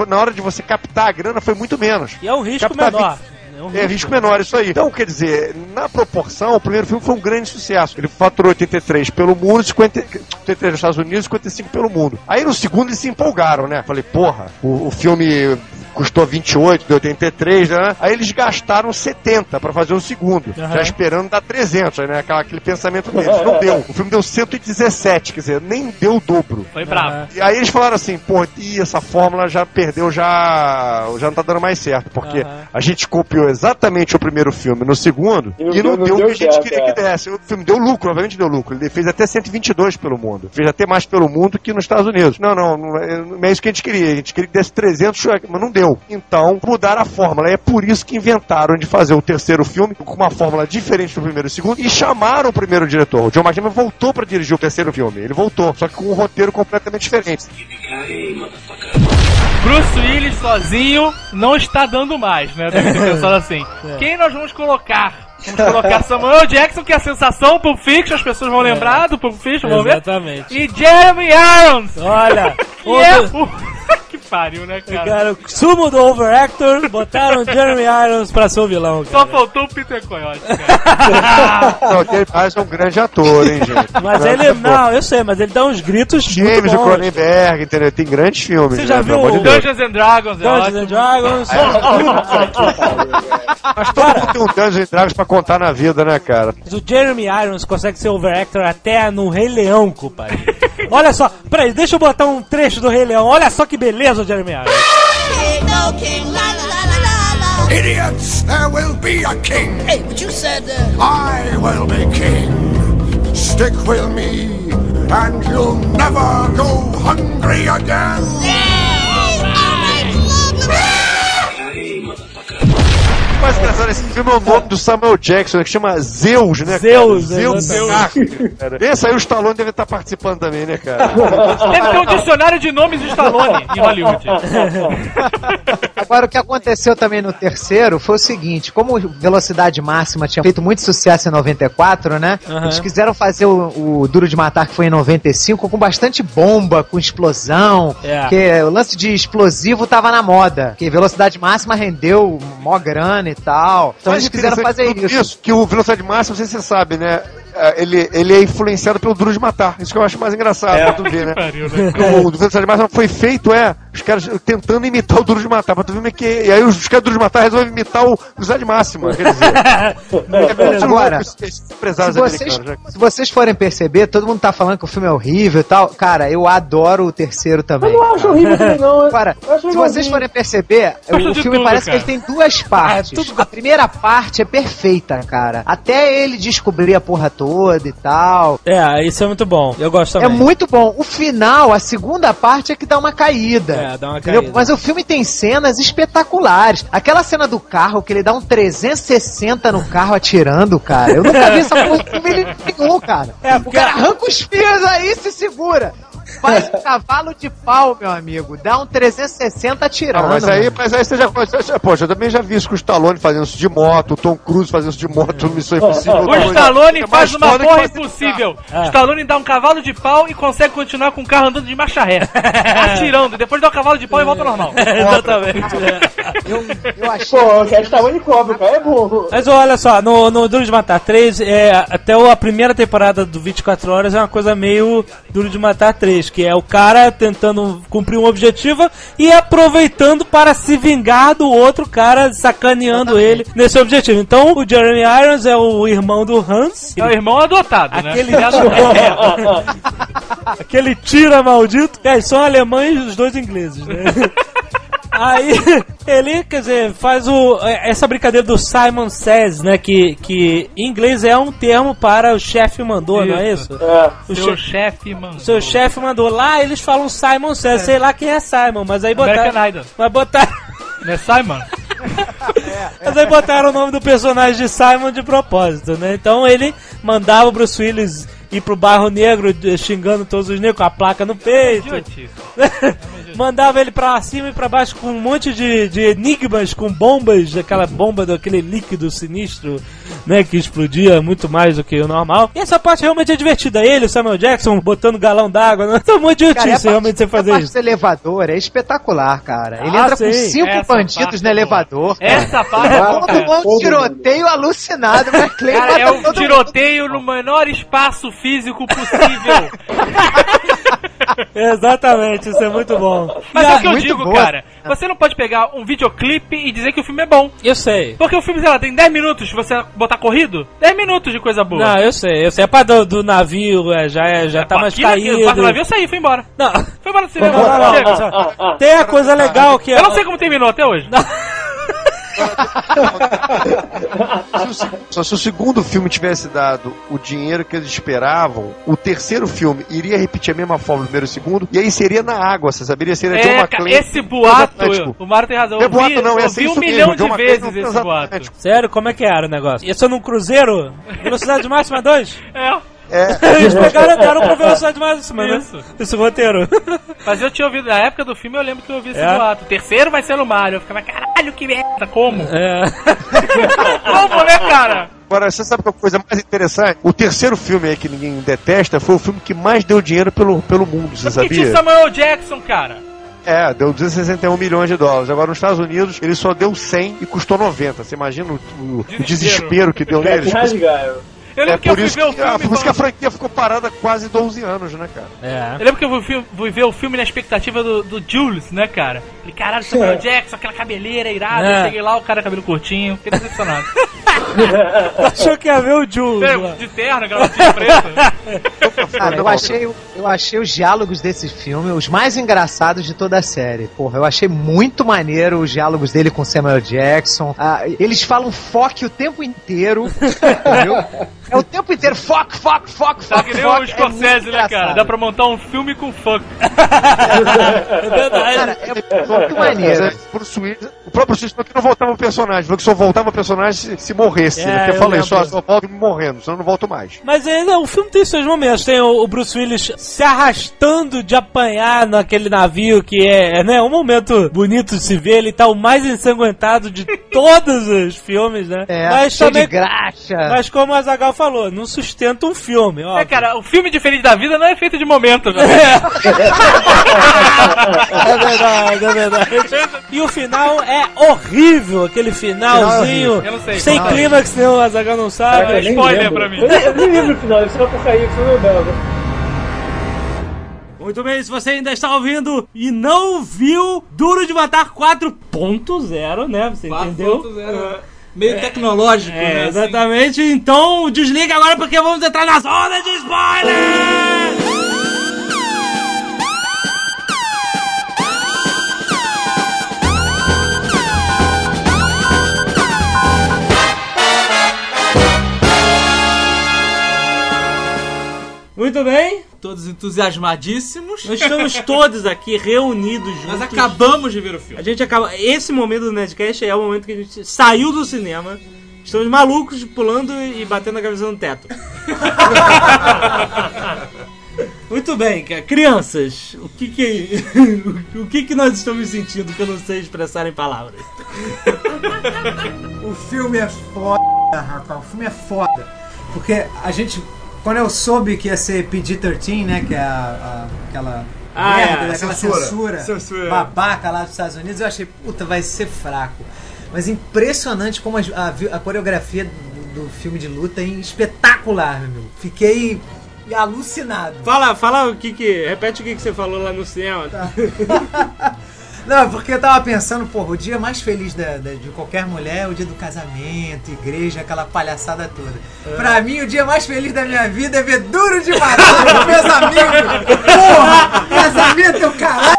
na hora de você captar a grana, foi muito menos. E é um risco Captar menor. É um É risco menor, isso aí. Então, quer dizer, na proporção, o primeiro filme foi um grande sucesso. Ele faturou 83 pelo mundo, 50, 83 nos Estados Unidos, 55 pelo mundo. Aí no segundo eles se empolgaram, né? Falei, porra, o, o filme custou 28, deu 83, né? Aí eles gastaram 70 pra fazer o segundo, Aham. já esperando dar 300, aí, né? Aquela, aquele pensamento deles. Não deu. O filme deu 117, quer dizer, nem deu o dobro. Foi bravo. E aí eles falaram assim, pô, e essa fórmula já perdeu, já, já não tá dando mais certo, porque Aham. a gente copiou exatamente o primeiro filme no segundo E e não deu o que a gente certo, queria é. que desse. O filme deu lucro, obviamente deu lucro. Ele fez até 122 pelo mundo. Fez até mais pelo mundo que nos Estados Unidos. Não, não, não é, não é isso que a gente queria. A gente queria que desse 300, mas não deu. Então, mudaram a fórmula. E é por isso que inventaram de fazer o terceiro filme com uma fórmula diferente do primeiro e segundo e chamaram o primeiro diretor. O John McTiernan voltou pra dirigir o terceiro filme. Ele voltou, só que com um roteiro completamente diferente. Bruce Willis sozinho não está dando mais, né? Deve ter <laughs> pensado assim. É. Quem nós vamos colocar? Vamos colocar Samuel Jackson, que é a sensação Pulp Fiction, as pessoas vão lembrar do Pulp Fiction, vão ver? Exatamente. E Jeremy Irons! Olha, <laughs> Que o é do- o... que pariu, né, cara? cara, sumo do overactor, botaram Jeremy Irons pra ser o vilão, Só cara. faltou o Peter Coyote, cara. <laughs> Não, o David Myers é um grande ator, hein, gente? Mas Grande ele, ator. não, eu sei, mas ele dá uns gritos James. Cronenberg, entendeu? Tem grandes filmes. Você já né? viu. Dungeons and Dragons, é Dungeons ótimo. and Dragons. <laughs> Mas todo mundo tem um Dungeons and Dragons pra contar na vida, né, cara? O Jeremy Irons consegue ser overactor até no Rei Leão, compadre. Olha só, peraí, deixa eu botar um trecho do Rei Leão. Olha só que beleza o Jeremy Irons. Idiots, there will be a king. Hey, but you said, uh, I will be king. Stick with me, and you'll never go hungry again. Mas engraçado, esse filme é o nome do Samuel Jackson, que chama Zeus, né? Zeus, cara? Zeus. Zeus. Esse aí o Stallone deve estar participando também, né, cara? <laughs> Deve ter um dicionário de nomes de Stallone em Hollywood. <laughs> Agora, o que aconteceu também no terceiro foi o seguinte: como Velocidade Máxima tinha feito muito sucesso em 94, né? Aham. Eles quiseram fazer o, o Duro de Matar, que foi em 95, com bastante bomba, com explosão. É. Porque o lance de explosivo tava na moda. Que Velocidade Máxima rendeu mó grana e tal. Então Mais eles quiseram fazer tudo isso. Que o Velocidade Máxima, não sei se você sabe, né? É, Ele, ele é influenciado pelo Duro de Matar. Isso que eu acho mais engraçado pra tu ver, né? <laughs> Pariu, né? O Velocidade Máxima foi feito, é, os caras tentando imitar o Duro de Matar. Pra tu ver como é que. E aí os caras do Duro de Matar resolvem imitar o Velocidade Máxima. Quer dizer. <laughs> é Agora, Se vocês, né? se vocês forem perceber, todo mundo tá falando que o filme é horrível e tal. Cara, eu adoro o terceiro também. Eu não acho horrível também, não. Acho se vocês forem perceber, o de filme tudo, parece cara. que ele tem duas partes. A primeira parte é perfeita, cara. Até ele descobrir a porra toda e tal. É, isso é muito bom. Eu gosto É também. muito bom. O final, a segunda parte é que dá uma caída. É, dá uma entendeu? caída. Mas o filme tem cenas espetaculares. Aquela cena do carro, que ele dá um 360 no carro atirando, cara. Eu nunca vi essa porra filme ele <laughs> nenhum, cara. É, O porque- cara arranca os fios aí e se segura. Faz um cavalo de pau, meu amigo. Dá um 360 atirando. Ah, mas aí, mano. mas aí você já, você já- Poxa, eu também já vi isso com o Stallone fazendo isso de moto, o Tom Cruise fazendo isso de moto no Missão Impossível. O. Stallone É faz uma que porra impossível. Ah. O Stallone dá um cavalo de pau e consegue continuar com o carro andando de marcha ré. atirando. <laughs> Depois dá um cavalo de pau e volta ao normal. Exatamente. <laughs> é. Eu, eu achei. Pô, quero tamanho de cobra, cara. É bom. Mas olha só, no, no Duro de Matar 3, é, até a primeira temporada do 24 Horas é uma coisa meio Duro de Matar 3. Que é o cara tentando cumprir um objetivo e aproveitando para se vingar do outro cara, sacaneando ele nesse objetivo. Então, o Jeremy Irons é o irmão do Hans. É o irmão adotado, Aquele, né? <laughs> aquele tira maldito. É, são alemães os dois ingleses, né? <laughs> Aí, <laughs> ele, quer dizer, faz o, essa brincadeira do Simon Says, né? Que, que em inglês é um termo para o chefe mandou, não é isso? O Seu che- chefe, mano. o seu chefe mandou lá, eles falam Simon Says, sei lá quem é Simon, mas aí botaram. American Idol. Mas botaram. Não é Simon? <laughs> Mas aí botaram o nome do personagem de Simon de propósito, né? Então ele mandava o Bruce Willis ir pro bairro negro eh, xingando todos os negros com a placa no peito. Idiotice. <laughs> Mandava ele pra cima e pra baixo com um monte de, de enigmas, com bombas, aquela bomba daquele líquido sinistro, né? Que explodia muito mais do que o normal. E essa parte realmente é divertida. Ele, o Samuel Jackson, botando galão d'água. Né? <laughs> Muito Cara, e a idiotice parte- realmente você a fazer parte isso. do elevador é espetacular, cara. Ele Ah, entra com sim. cinco Essa bandidos no é elevador. cara. Essa parte é Todo mundo um tiroteio alucinado, mas <laughs> Clay Cara, é um tiroteio no menor espaço físico possível. <laughs> Exatamente, isso é muito bom. Mas é o que eu digo, boa. cara. Você não pode pegar um videoclipe e dizer que o filme é bom. Eu sei. Porque o filme, sei lá, tem 10 minutos, você botar corrido, 10 minutos de coisa boa. Não, eu sei, eu sei. É pra do, do navio, é, já, é, já tá mais aqui, caído. o quarto do navio eu saí, fui embora. Não. Foi embora do cinema. Não, não, não, Chega. só- Tem a coisa legal que é. Eu não sei como terminou até hoje. Se o se- Só se o segundo filme tivesse dado o dinheiro que eles esperavam, o terceiro filme iria repetir a mesma forma do primeiro e segundo, e aí seria na água, você saberia? Seria John É, McClane. cara, esse boato, Atlântico. o Mário tem razão. Não é Eu boato, vi, não, é eu assim vi um isso milhão mesmo, de John McClane vezes no esse boato. Sério, como é que era o negócio? Isso é num cruzeiro? Velocidade máxima 2? É. <laughs> Eles pegaram e deram pra velocidade máxima, né? Isso. Esse roteiro. <laughs> Mas eu tinha ouvido, na época do filme eu lembro que eu ouvi esse É? boato. O terceiro vai ser no Mario. Eu ficava, caralho, que merda, como? É. <laughs> Como, né, cara? Agora, você sabe que a coisa mais interessante? O terceiro filme aí que ninguém detesta foi o filme que mais deu dinheiro pelo, pelo mundo, você tinha sabia? o Samuel Jackson, cara. É, deu 261 milhões de dólares. Agora, nos Estados Unidos, ele só deu 100 e custou 90. Você imagina o, o- o desespero que deu neles? Eu É lembro que eu fui ver o filme. por isso que a franquia ficou parada quase 12 anos, né, cara? É. Eu lembro que eu fui, fui ver o filme na expectativa do, do Jules, né, cara? Falei, caralho, Samuel Jackson, aquela cabeleira irada. É. Eu Cheguei lá, o cara cabelo curtinho. Fiquei decepcionado. <laughs> Achou que ia ver o Jules. É, de terno, gravatinha preta. Cara, eu achei, eu achei os diálogos desse filme os mais engraçados de toda a série. Porra, eu achei muito maneiro os diálogos dele com Samuel Jackson. Ah, eles falam foque o tempo inteiro. entendeu? É o tempo inteiro foque, foque, foque, Tá foque. que nem o Scorsese, é né, cara? Dá pra montar um filme com. É verdade. <laughs> Cara, é muito maneiro. Mas, é, Bruce Willis, o próprio Bruce Willis falou que não voltava o personagem, falou que só voltava o personagem se, se morresse. É, né? Eu eu falei, só, só volto morrendo, senão eu não volto mais. Mas ainda o filme tem seus momentos. Tem o, o Bruce Willis se arrastando de apanhar naquele navio, que é, é, né, um momento bonito de se ver. Ele tá o mais ensanguentado de <laughs> todos os filmes, né? É, mas cheio também. de graxa. Mas como a Zagal falou, não sustenta um filme, ó. É, cara, o filme diferente da vida não é feito de momento, né? <laughs> É verdade, é verdade. E o final é horrível, aquele finalzinho. Eu não sei. Sem Final é clímax, nenhum, o Azagal não sabe. É spoiler pra mim. Eu, nem- eu nem lembro o final, isso é uma porcaria que foi meu Muito bem, se você ainda está ouvindo e não viu Duro de Matar 4.0, né? Você entendeu? Meio tecnológico, É, né? exatamente. Então, desliga agora porque vamos entrar na zona de spoiler! Muito bem. Todos entusiasmadíssimos. Nós estamos todos aqui reunidos juntos. Nós acabamos de ver o filme. A gente acaba. Esse momento do Nerdcast é o momento que a gente saiu do cinema. Estamos malucos, pulando e batendo a cabeça no teto. <laughs> Muito bem, cara. Crianças, o que que <laughs> o que que nós estamos sentindo que eu não sei expressar em palavras? O filme é foda, rapaz. O filme é foda. Porque a gente. Quando eu soube que ia ser PG-13, né? Que é a, a- aquela. Ah, merda, é, aquela censura. censura, Censura. babaca lá dos Estados Unidos, eu achei, puta, vai ser fraco. Mas impressionante como a, a a coreografia do, do filme de luta é espetacular, meu. Fiquei alucinado. Fala, fala o que que. Repete o que que você falou lá no cinema. <laughs> <laughs> Não, porque eu tava pensando, porra, o dia mais feliz da- da- de qualquer mulher é o dia do casamento, igreja, aquela palhaçada toda. Pra mim, o dia mais feliz da minha vida é ver duro de matar com meus amigos. Porra, casamento é o caralho.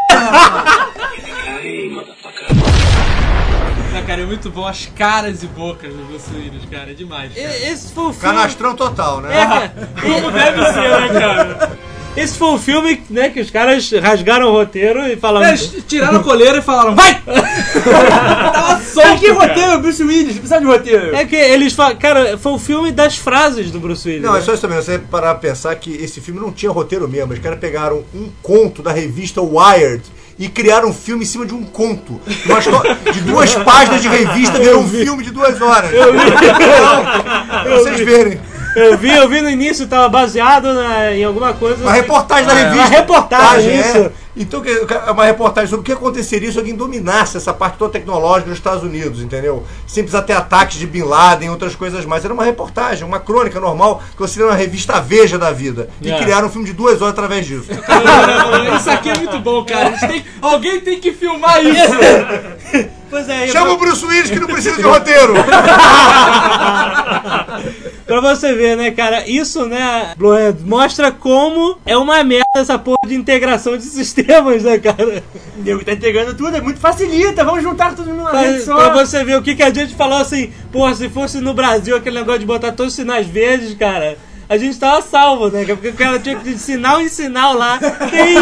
Ah, cara, é muito bom as caras e bocas dos Bruce cara, é demais. cara. Esse foi o filme. Canastrão total, né? É, cara. Como deve ser, né, cara? Esse foi o filme, né, que os caras rasgaram o roteiro e falaram. É, Eles tiraram a coleira e falaram, vai! <laughs> Tava solto, que cara. roteiro, Bruce Willis? Precisa de roteiro. É que eles falam. Cara, foi o filme das frases do Bruce Willis. Não, né? é só isso também. Você parar pra pensar que esse filme não tinha roteiro mesmo. Os caras pegaram um conto da revista Wired e criaram um filme em cima de um conto. De duas páginas de revista virou um filme de duas horas. Eu vi. Pra vocês verem. Eu vi, eu vi no início, tava baseado na- em alguma coisa. Uma reportagem da É, revista. Uma reportagem, é. isso. Então, é uma reportagem sobre o que aconteceria se alguém dominasse essa parte toda tecnológica dos Estados Unidos, entendeu? Sem precisar ter ataques de Bin Laden e outras coisas mais. Era uma reportagem, uma crônica normal, que você na revista Veja da vida. E É. criaram um filme de duas horas através disso. Isso aqui é muito bom, cara. Tem- alguém tem que filmar isso. <laughs> Pois é, Chama o Bruce Willis que não precisa de <laughs> roteiro. Pra você ver, né, cara, isso, né, Bloed, mostra como é uma merda essa porra de integração de sistemas, né, cara? Nego tá integrando tudo, é muito facilita, vamos juntar tudo numa Pra, rede só. pra você ver o que, que a gente falou assim, porra, se fosse no Brasil aquele negócio de botar todos os sinais verdes, cara, a gente tava salvo, né? Porque o cara tinha que de sinal em sinal lá. Tem,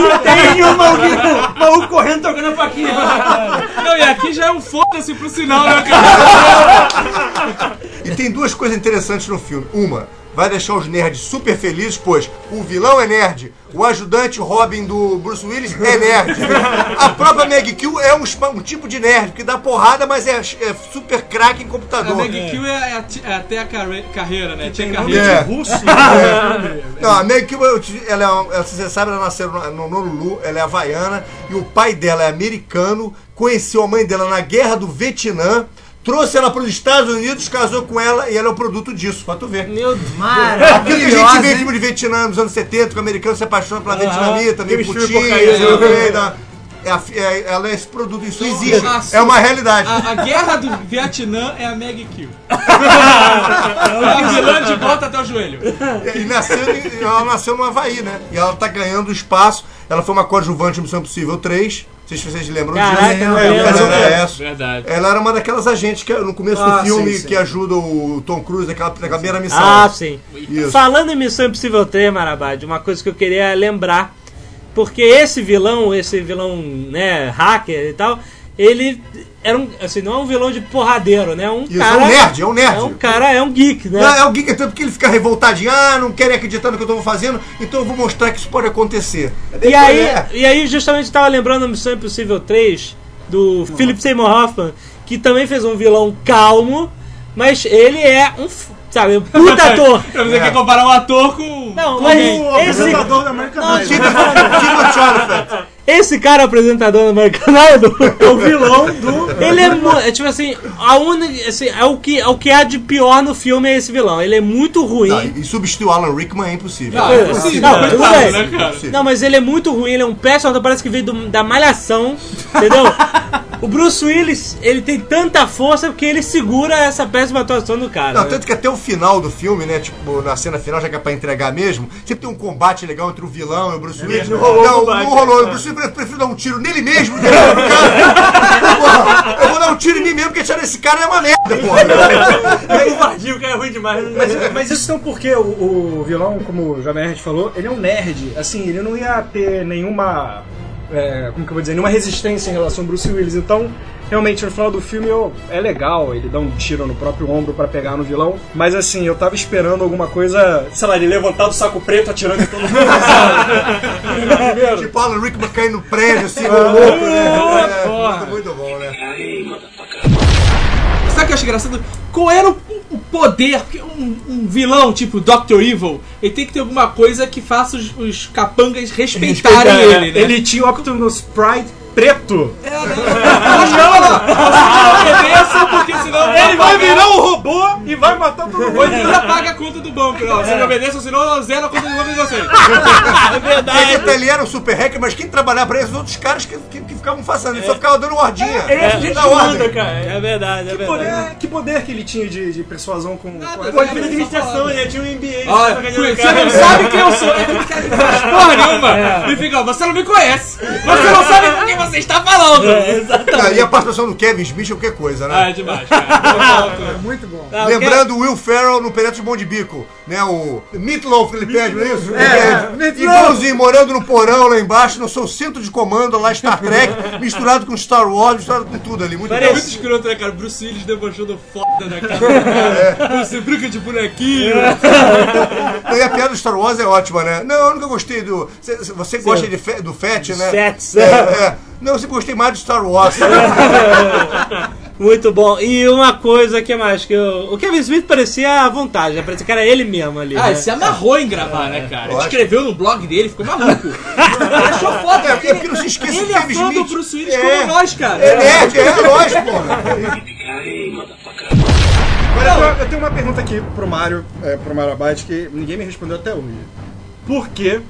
tem um maluco, maluco correndo tocando a faquinha. Não, e aqui já é um foda-se pro sinal, né, cara? E tem duas coisas interessantes no filme. Uma, vai deixar os nerds super felizes, pois o vilão é nerd, o ajudante Robin do Bruce Willis é nerd. A própria Meg Kill é um, um tipo de nerd, que dá porrada, mas é, é super craque em A computador. Meg Kill é, a- é até a carre- carreira, né? Tem nome carreira. de russo. É. Não, a Meg te- ela é, você sabe, ela nasceu no, no Honolulu, ela é havaiana, e o pai dela é americano, conheceu a mãe dela na guerra do Vietnã, trouxe ela para os Estados Unidos, casou com ela, e ela é o produto disso, pra tu ver. Meu Deus. Aquilo que a gente vê filme de Vietnã nos anos 70, que o americano se apaixona pela vietnamita, meio putinha, o né? é a- é- ela é esse produto, isso Então, existe. a- É uma realidade. A, a guerra do Vietnã é a Meg Kill. a vilã de volta até o joelho. E nasceu, em- ela nasceu no Havaí, né? E ela tá ganhando espaço. Ela foi uma coadjuvante em Missão Impossível 3. Não sei se vocês lembram Caraca, É, lembro. ela era essa. Verdade. Ela era uma daquelas agentes que no começo Ah, do filme sim, sim. que ajuda o Tom Cruise naquela, naquela primeira missão. Ah, sim. Isso. Falando em Missão Impossível 3, Marabad, uma coisa que eu queria lembrar, porque esse vilão, esse vilão, né, hacker e tal, ele era um, assim, não é um vilão de porradeiro, né? Um Isso, cara, é um nerd, é um nerd. É um cara, é um geek, né? Não, é o Geek, tanto que ele fica revoltadinho. Ah, não querem acreditar no que eu tô fazendo, então eu vou mostrar que isso pode acontecer. E aí, É. e aí justamente tava lembrando a Missão Impossível 3 do Philip Seymour Hoffman, que também fez um vilão calmo, mas ele é um, sabe, um puta <laughs> ator. Você quer comparar um ator com. Não, com mas esse, Apresentador da American Não, Idol. Timo Jonathan. Esse cara apresentador <laughs> do American Idol é o vilão do. Ele é, é tipo assim, a única, assim, é o que é o que há de pior no filme é esse vilão. Ele é muito ruim. Não, e substituir o Alan Rickman é impossível. Não, é impossível, Não, é tudo claro, bem. né, cara? Não, mas ele é muito ruim, ele é um péssimo parece que veio do- da malhação, <laughs> entendeu? O Bruce Willis, ele tem tanta força porque ele segura essa péssima atuação do cara. Não, né? tanto que até o final do filme, né? Tipo, na cena final, já que é pra entregar mesmo, sempre tem um combate legal entre o vilão e o Bruce Willis. não rolou o não, combate, não rolou. é. O Bruce Willis prefiro dar um tiro nele mesmo, entendeu? Cara, porra, eu vou dar um tiro em mim mesmo, porque tirar esse cara é uma merda, porra. É covardia, o cara é ruim demais. Mas, mas isso não porque o, o vilão, como o Jovem Nerd falou, ele é um nerd. Assim, ele não ia ter nenhuma. É, como que eu vou dizer? Nenhuma resistência em relação ao Bruce Willis. Então, realmente, no final do filme eu- é legal. Ele dá um tiro no próprio ombro pra pegar no vilão. Mas assim, eu tava esperando alguma coisa. Sei lá, ele levantar do saco preto atirando em todo mundo, <laughs> tipo, Alan Rickman caindo no prédio, assim, louco, né? É, porra. muito, muito bom, né? Sabe o que eu acho engraçado? Qual era o poder? Porque um, um vilão tipo Dr. Evil, ele tem que ter alguma coisa que faça os, os capangas respeitarem Respeitar, ele, né? Ele tinha o Optimus Pride preto. Obedeça, porque senão Ele vai virar um robô e vai matar todo mundo. Ou ele ainda paga a conta do banco, não. Se não obedeça, senão eu zero a conta do banco de vocês. <laughs> É verdade. Ele era um super hacker, mas quem trabalhava pra ele, os outros caras que, que, que ficavam fazendo, ele só ficava dando ordinha. Ele é gente manda, cara. É verdade, é Que verdade. poder, que poder que ele tinha de, de persuasão com. Nada, com a velho, administração, ele tinha um MBA. Que você ele- não sabe quem eu sou. Ele não porra nenhuma. E fica, você não me conhece. Você não sabe quem você está falando. Ah, e a participação do Kevin Smith é qualquer coisa, né? Ah, é demais, cara. <laughs> É muito bom. Ah, Lembrando o Will Ferrell no Penetra de Bom de Bico, né? O Meatloaf que ele pede, não é isso? É, É, Meatloaf. Igualzinho, morando no porão lá embaixo, no seu centro de comando lá, Star Trek, misturado com Star Wars, misturado com tudo ali. Muito É bom. muito escroto, né, cara? Bruce Willis debochando foda na cara. Você brinca de bonequinho. Não, E a piada do Star Wars é ótima, né? Não, eu nunca gostei do. Você, você gosta de fe- do Fett, né? Fats. É, é. Não, eu sempre gostei mais do Star Wars. <laughs> Muito bom. E uma coisa que mais que eu... o Kevin Smith parecia à vontade, né? parecia que era ele mesmo ali. Ah, né? ele se amarrou em gravar, né, cara? Ele escreveu no blog dele, ficou maluco. Ele achou foda. É, porque é porque não se esqueça Ele é fã do Bruce Willis É. como nós, cara. É nerd, é lógico, porra. <laughs> Agora eu tenho, eu tenho uma pergunta aqui pro Mário, é, pro Mário Abate, que ninguém me respondeu até hoje. Por que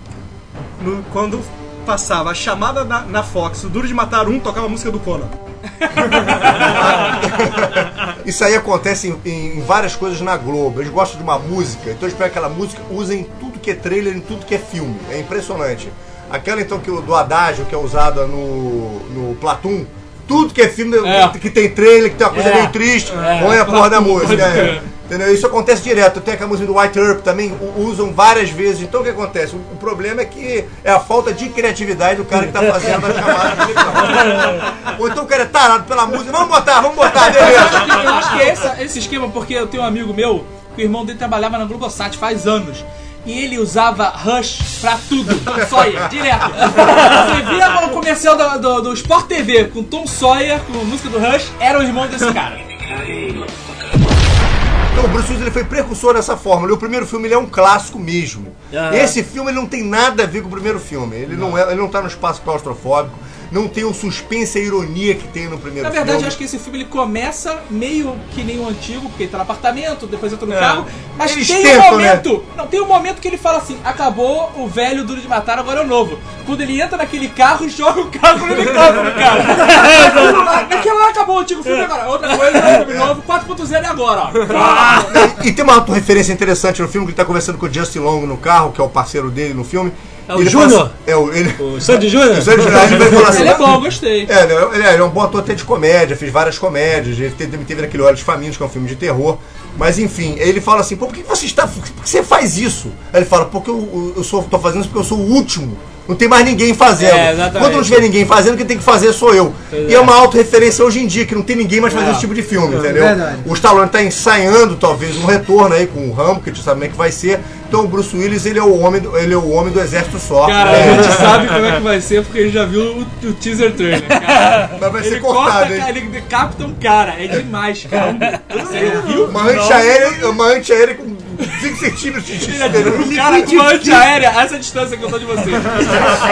no- quando passava a chamada na, na Fox, o Duro de Matar um tocava a música do Conan? <laughs> Isso aí acontece em, em várias coisas na Globo. Eles gostam de uma música, então eles pegam aquela música, usam em tudo que é trailer, em tudo que é filme. É impressionante. Aquela então que do Adágio, que é usada no, no Platum, tudo que é filme É. que tem trailer, que tem uma coisa É. meio triste, É. põe a porra da música. é. Entendeu? Isso acontece direto. Tem aquela música do White Earp também, usam várias vezes. Então o que acontece? O, problema é que é a falta de criatividade do cara que tá fazendo a chamada. <laughs> Ou então o cara é tarado pela música. Vamos botar, vamos botar, beleza. Eu acho que é esse, esse esquema, porque eu tenho um amigo meu, que o irmão dele trabalhava na Globosat faz anos. E ele usava Rush pra tudo, Tom Sawyer, direto. Você via o comercial do, do, do Sport TV com Tom Sawyer, com a música do Rush, era o irmão desse cara. Então, o Bruce Willis ele foi precursor dessa fórmula. E o primeiro filme ele é um clássico mesmo. Aham. Esse filme ele não tem nada a ver com o primeiro filme. Ele não, é, ele não tá no espaço claustrofóbico. Não tem o suspense e a ironia que tem no primeiro Na verdade, filme. eu acho que esse filme ele começa meio que nem o antigo, porque ele tá no apartamento, depois entra no É. carro. Mas Eles tem tentam, um momento. Não, tem um momento que ele fala assim: acabou o velho duro de matar, agora é o novo. Quando ele entra naquele carro e joga o carro no helicóptero, cara. Aquilo lá- Naquela lá acabou o antigo filme agora. Outra coisa, filme novo, 4.0 é agora, ó. <laughs> E tem uma referência interessante no filme que ele tá conversando com o Justin Long no carro, que é o parceiro dele no filme. É o Júnior? É o. Ele, O Sandy Júnior? o Sandy Júnior, ele assim, Ele é bom, gostei. É, ele é, ele é- ele é um bom ator até de comédia, fez várias comédias, ele teve, teve naquele Olhos Famintos, que é um filme de terror. Mas enfim, ele fala assim, pô, por que você está. Por que você faz isso? Aí ele fala, porque eu, eu sou, tô fazendo isso porque eu sou o último. Não tem mais ninguém fazendo. É. Quando não tiver ninguém fazendo, quem tem que fazer sou eu. Pois e é. é uma autorreferência hoje em dia, que não tem ninguém mais fazendo É. esse tipo de filme, É entendeu? verdade. O Stallone tá ensaiando, talvez, um retorno aí com o Rambo, que a gente sabe como é que vai ser. Então o Bruce Willis, ele é o homem do, ele é o homem do exército só. Cara, É. a gente sabe como é que vai ser porque a gente já viu o, o teaser trailer, cara. Mas vai ser ele cortado, corta, hein? cara, ele decapita um cara. É demais, cara. Você viu? Uma antiaérea, uma antiaérea com 20 centímetros de distância. Cara com uma antiaérea, essa é distância que eu tô de você.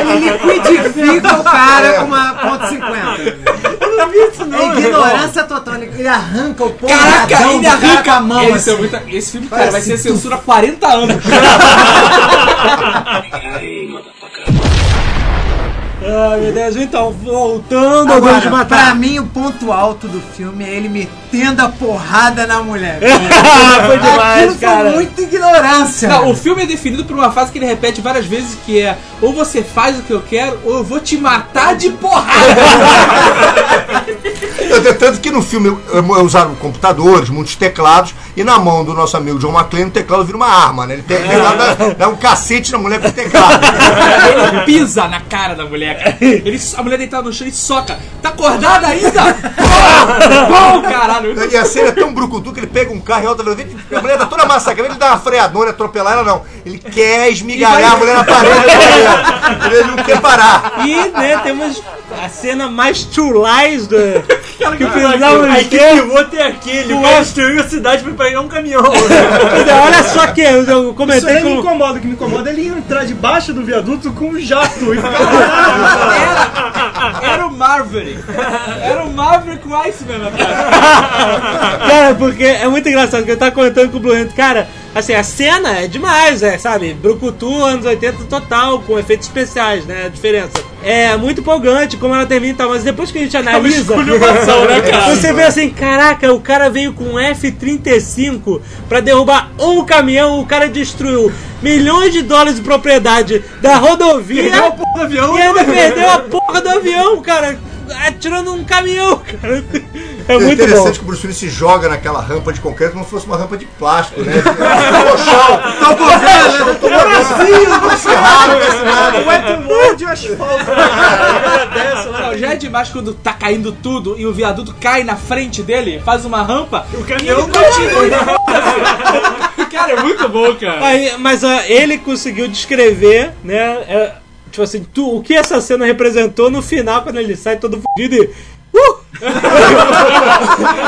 Ele liquidifica o cara com uma ponto .50. Eu não vi isso não. É ignorância total. Ele arranca o porra Caraca, ele arranca a mão Esse, é assim. muita- esse filme, cara, vai ser censura há 40 anos. <laughs> <laughs> Ai, meu Deus. Então, voltando ao Duro Agora, de pra Matar. mim, o ponto alto do filme é ele metendo a porrada na mulher. <laughs> Foi demais, Aquilo cara. foi muita ignorância. Não, o filme é definido por uma frase que ele repete várias vezes que é ou você faz o que eu quero ou eu vou te matar de porrada. <laughs> Eu- Tanto que no filme usaram computadores, muitos teclados, e na mão do nosso amigo John McClane o teclado vira uma arma, né? Ele ele lá, dá, dá um cacete na mulher com o teclado. <laughs> Ele pisa na cara da mulher, cara. <laughs> Ele, a mulher deitada no chão e soca. Tá acordada ainda? <laughs> Bom, caralho. E a cena é tão brucutu que ele pega um carro e alta velocidade, a mulher tá toda massacrada, ele dá uma freadora, atropelar ela, não. Ele quer esmigalhar vai- a mulher na parede, ele, não quer parar. E, né, temos a cena mais true lies do, que que precisavam A ter. equipe piloto é aquele. O cara destruiu a cidade pra pegar um caminhão. <laughs> Olha só que eu, eu Isso comentei aí me com. incomoda. O que me incomoda é ele entrar debaixo do viaduto com um jato e ficar Era o Marvery. Era o Maverick com o Iceman atrás. Cara, porque é muito engraçado que eu tava comentando com o Blue Hand. Cara, assim, a cena é demais, é, sabe? Brucutu, anos 80 total, com efeitos especiais, né? A diferença. É muito empolgante como ela termina e tal, mas depois que a gente analisa. esculhambação, né, cara? Você vê assim, caraca, o cara veio com um F-35 pra derrubar um caminhão, o cara destruiu milhões de dólares de propriedade da rodovia. Perdeu do avião. E ainda perdeu a porra do avião, cara. Atirando um caminhão, cara. É É muito interessante bom. que o Bruce Willis se joga naquela rampa de concreto como se fosse uma rampa de plástico, né? Vendo. Não se raro desse nada. Wet de asfalto. Desce lá. Não, já é demais quando tá caindo tudo e o viaduto cai na frente dele, faz uma rampa, o caminhão continua. Cara, é muito bom, cara. Aí, mas ó, ele conseguiu descrever, né? é, tipo assim, tu- o que essa cena representou no final, quando ele sai todo fudido e. Uh!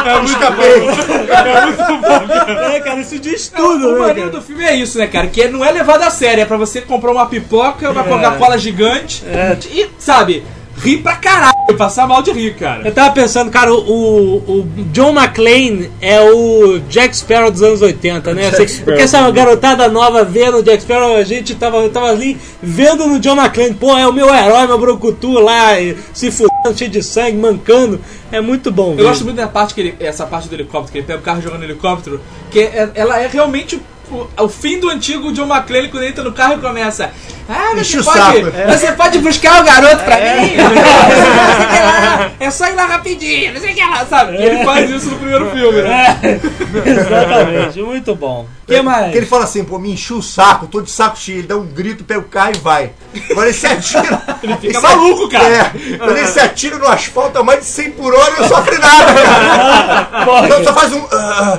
É muito bom. É muito bom, cara. É, cara, isso diz tudo, o né? maneiro do filme é isso, né, cara? Que não é levado a sério, é pra você comprar uma pipoca, uma É. Coca-Cola gigante e, sabe, rir pra caralho, passar mal de rir, cara. Eu tava pensando, cara, o, o John McClane é o Jack Sparrow dos anos 80, né? Jack Sparrow. porque essa garotada nova vendo o Jack Sparrow, a gente tava, tava ali vendo no John McClane, pô, é o meu herói, meu brocutu lá, se fudendo, cheio de sangue, mancando. É muito bom, Eu gosto muito da parte que ele, essa parte do helicóptero, que ele pega o carro jogando no helicóptero, que é- ela é realmente o, o fim do antigo John McClane quando ele entra no carro e começa. Ah, Enche você o pode, <laughs> você pode buscar o garoto pra mim? Não sei o que lá, é só ir lá rapidinho, não sei o que lá, sabe? Ele faz isso no primeiro filme, né? <laughs> Exatamente, muito bom. Que mais? Que ele fala assim, pô, me encheu o saco, tô de saco cheio. Ele dá um grito, pega o carro e vai. Agora ele se atira. <laughs> ele fica maluco, cara. É, quando ele se atira no asfalto a mais de 100 por hora e não sofre nada, cara. <laughs> Então só faz um. ah, ah,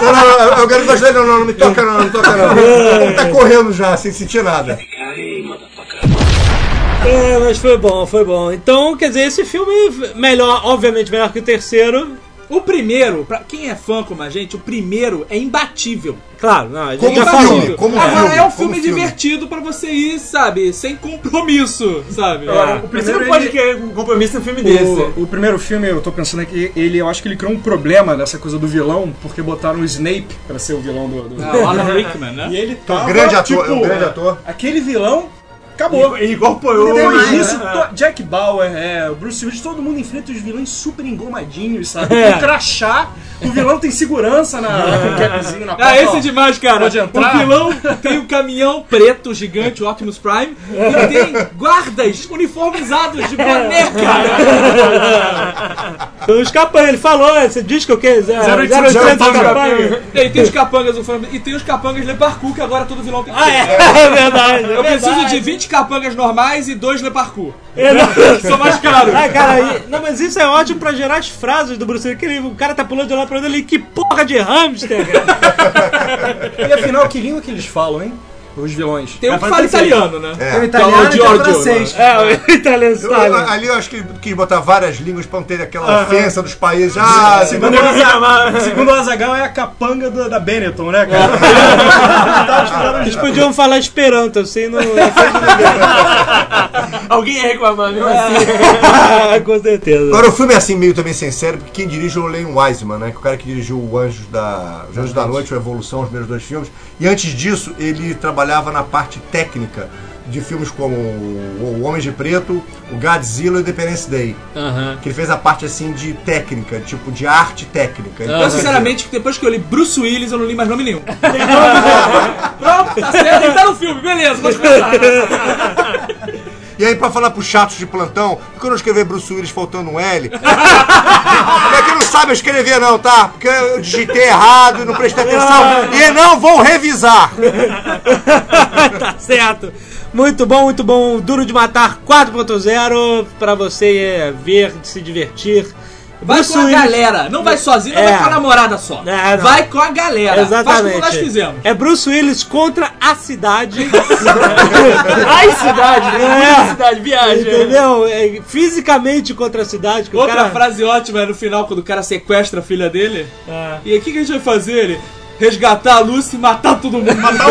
não, não, não, eu quero gostar não, não, não me toca não, não me toca não. Ele tá correndo já, sem sentir nada. É, mas foi bom, foi bom. Então, quer dizer, esse filme melhor, obviamente melhor que o terceiro. O primeiro, pra quem é fã como a gente, o primeiro é imbatível. Claro, não, a gente Como já filme, como Agora filme, é um filme filme. divertido pra você ir, sabe, sem compromisso, sabe? Agora, o Você primeiro não pode ele- querer um compromisso num filme desse. O, o primeiro filme, eu tô pensando aqui, ele, eu acho que ele criou um problema dessa coisa do vilão, porque botaram o Snape pra ser o vilão do. do... Ah, o Alan Rickman, né? E ele É um grande ator, tipo, é um grande ator. Aquele vilão acabou. Ele incorporou. Depois né? disso, to- Jack Bauer, é, Bruce Willis, todo mundo enfrenta os vilões super engomadinhos, sabe? É. Com crachá, o vilão tem segurança na, com capzinho na Ah, esse é demais, cara. O vilão tem um caminhão preto gigante, o Optimus Prime, e tem guardas uniformizados de <laughs> boné, cara. <laughs> Os capangas, ele falou, você diz que o quê? Zero, zero, 0800 zero, capanga. E tem os capangas uniformizados, e tem os capangas Le Parkour, que agora todo vilão tem que Ah, é, <laughs> é verdade. é Eu preciso verdade. de 20 capangas normais e dois Le Parkour. É. São <laughs> mais caros. Ah, cara, e- não, mas isso é ótimo pra gerar as frases do Bruce Willis. Que ele- o cara tá pulando de lá pra outro ali, que porra de hamster, cara. <laughs> E afinal, que língua que eles falam, hein? Os vilões. Tem um que fala italiano, né? É. Tem o italiano e tem o Giorgio, francês. É, o <laughs> italiano sabe. ali eu acho que ele quis botar várias línguas pra não ter aquela ofensa dos países. Ah, Segundo, o segundo o Azagal é a capanga do- da Benetton, né, cara? <laughs> Eles podiam falar esperanto, assim, no... <laughs> Alguém ia reclamar, viu? Com certeza. Agora o filme é assim meio também sério, porque quem dirige é o Len Wiseman, né? Que é o cara que dirigiu o Anjos da, Os Anjos da Noite, o Evolução, os primeiros dois filmes. E antes disso, ele trabalhava na parte técnica de filmes como O Homem de Preto, o Godzilla e o Independence Day. Aham. Que ele fez a parte assim de técnica, tipo de arte técnica. Então, Eu, sinceramente, depois que eu li Bruce Willis, eu não li mais nome nenhum. <laughs> Pronto, tá certo, ele tá no filme, beleza, vou começar. <laughs> E aí, pra falar pros chatos de plantão, por que eu não escrever Bruce Willis faltando um L? <laughs> é que não sabe escrever, não, tá? Porque eu digitei errado e não prestei atenção. E não vou revisar. <laughs> tá certo. Muito bom, muito bom. Duro de Matar 4.0 pra você é, ver, se divertir. Vai Bruce com a Willis- galera. Não vai sozinho, não É. vai com a namorada só. É, vai com a galera. Faz Exatamente. como nós fizemos. É Bruce Willis contra a cidade. <laughs> Ai, cidade, né? É. Cidade, viagem. Entendeu? É, fisicamente contra a cidade. Outra cara... frase ótima é no final, quando o cara sequestra a filha dele. É. E aí, o que, que a gente vai fazer? Ele, resgatar a Lucy e matar todo mundo. Matar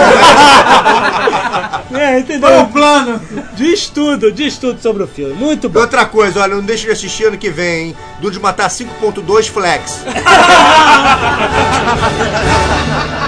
<laughs> É, entendeu? Foi o plano. Diz tudo, diz tudo sobre o filme. Muito bom. Outra coisa, olha, não deixe de assistir ano que vem, hein? Duro de Matar 5.2 Flex. <laughs>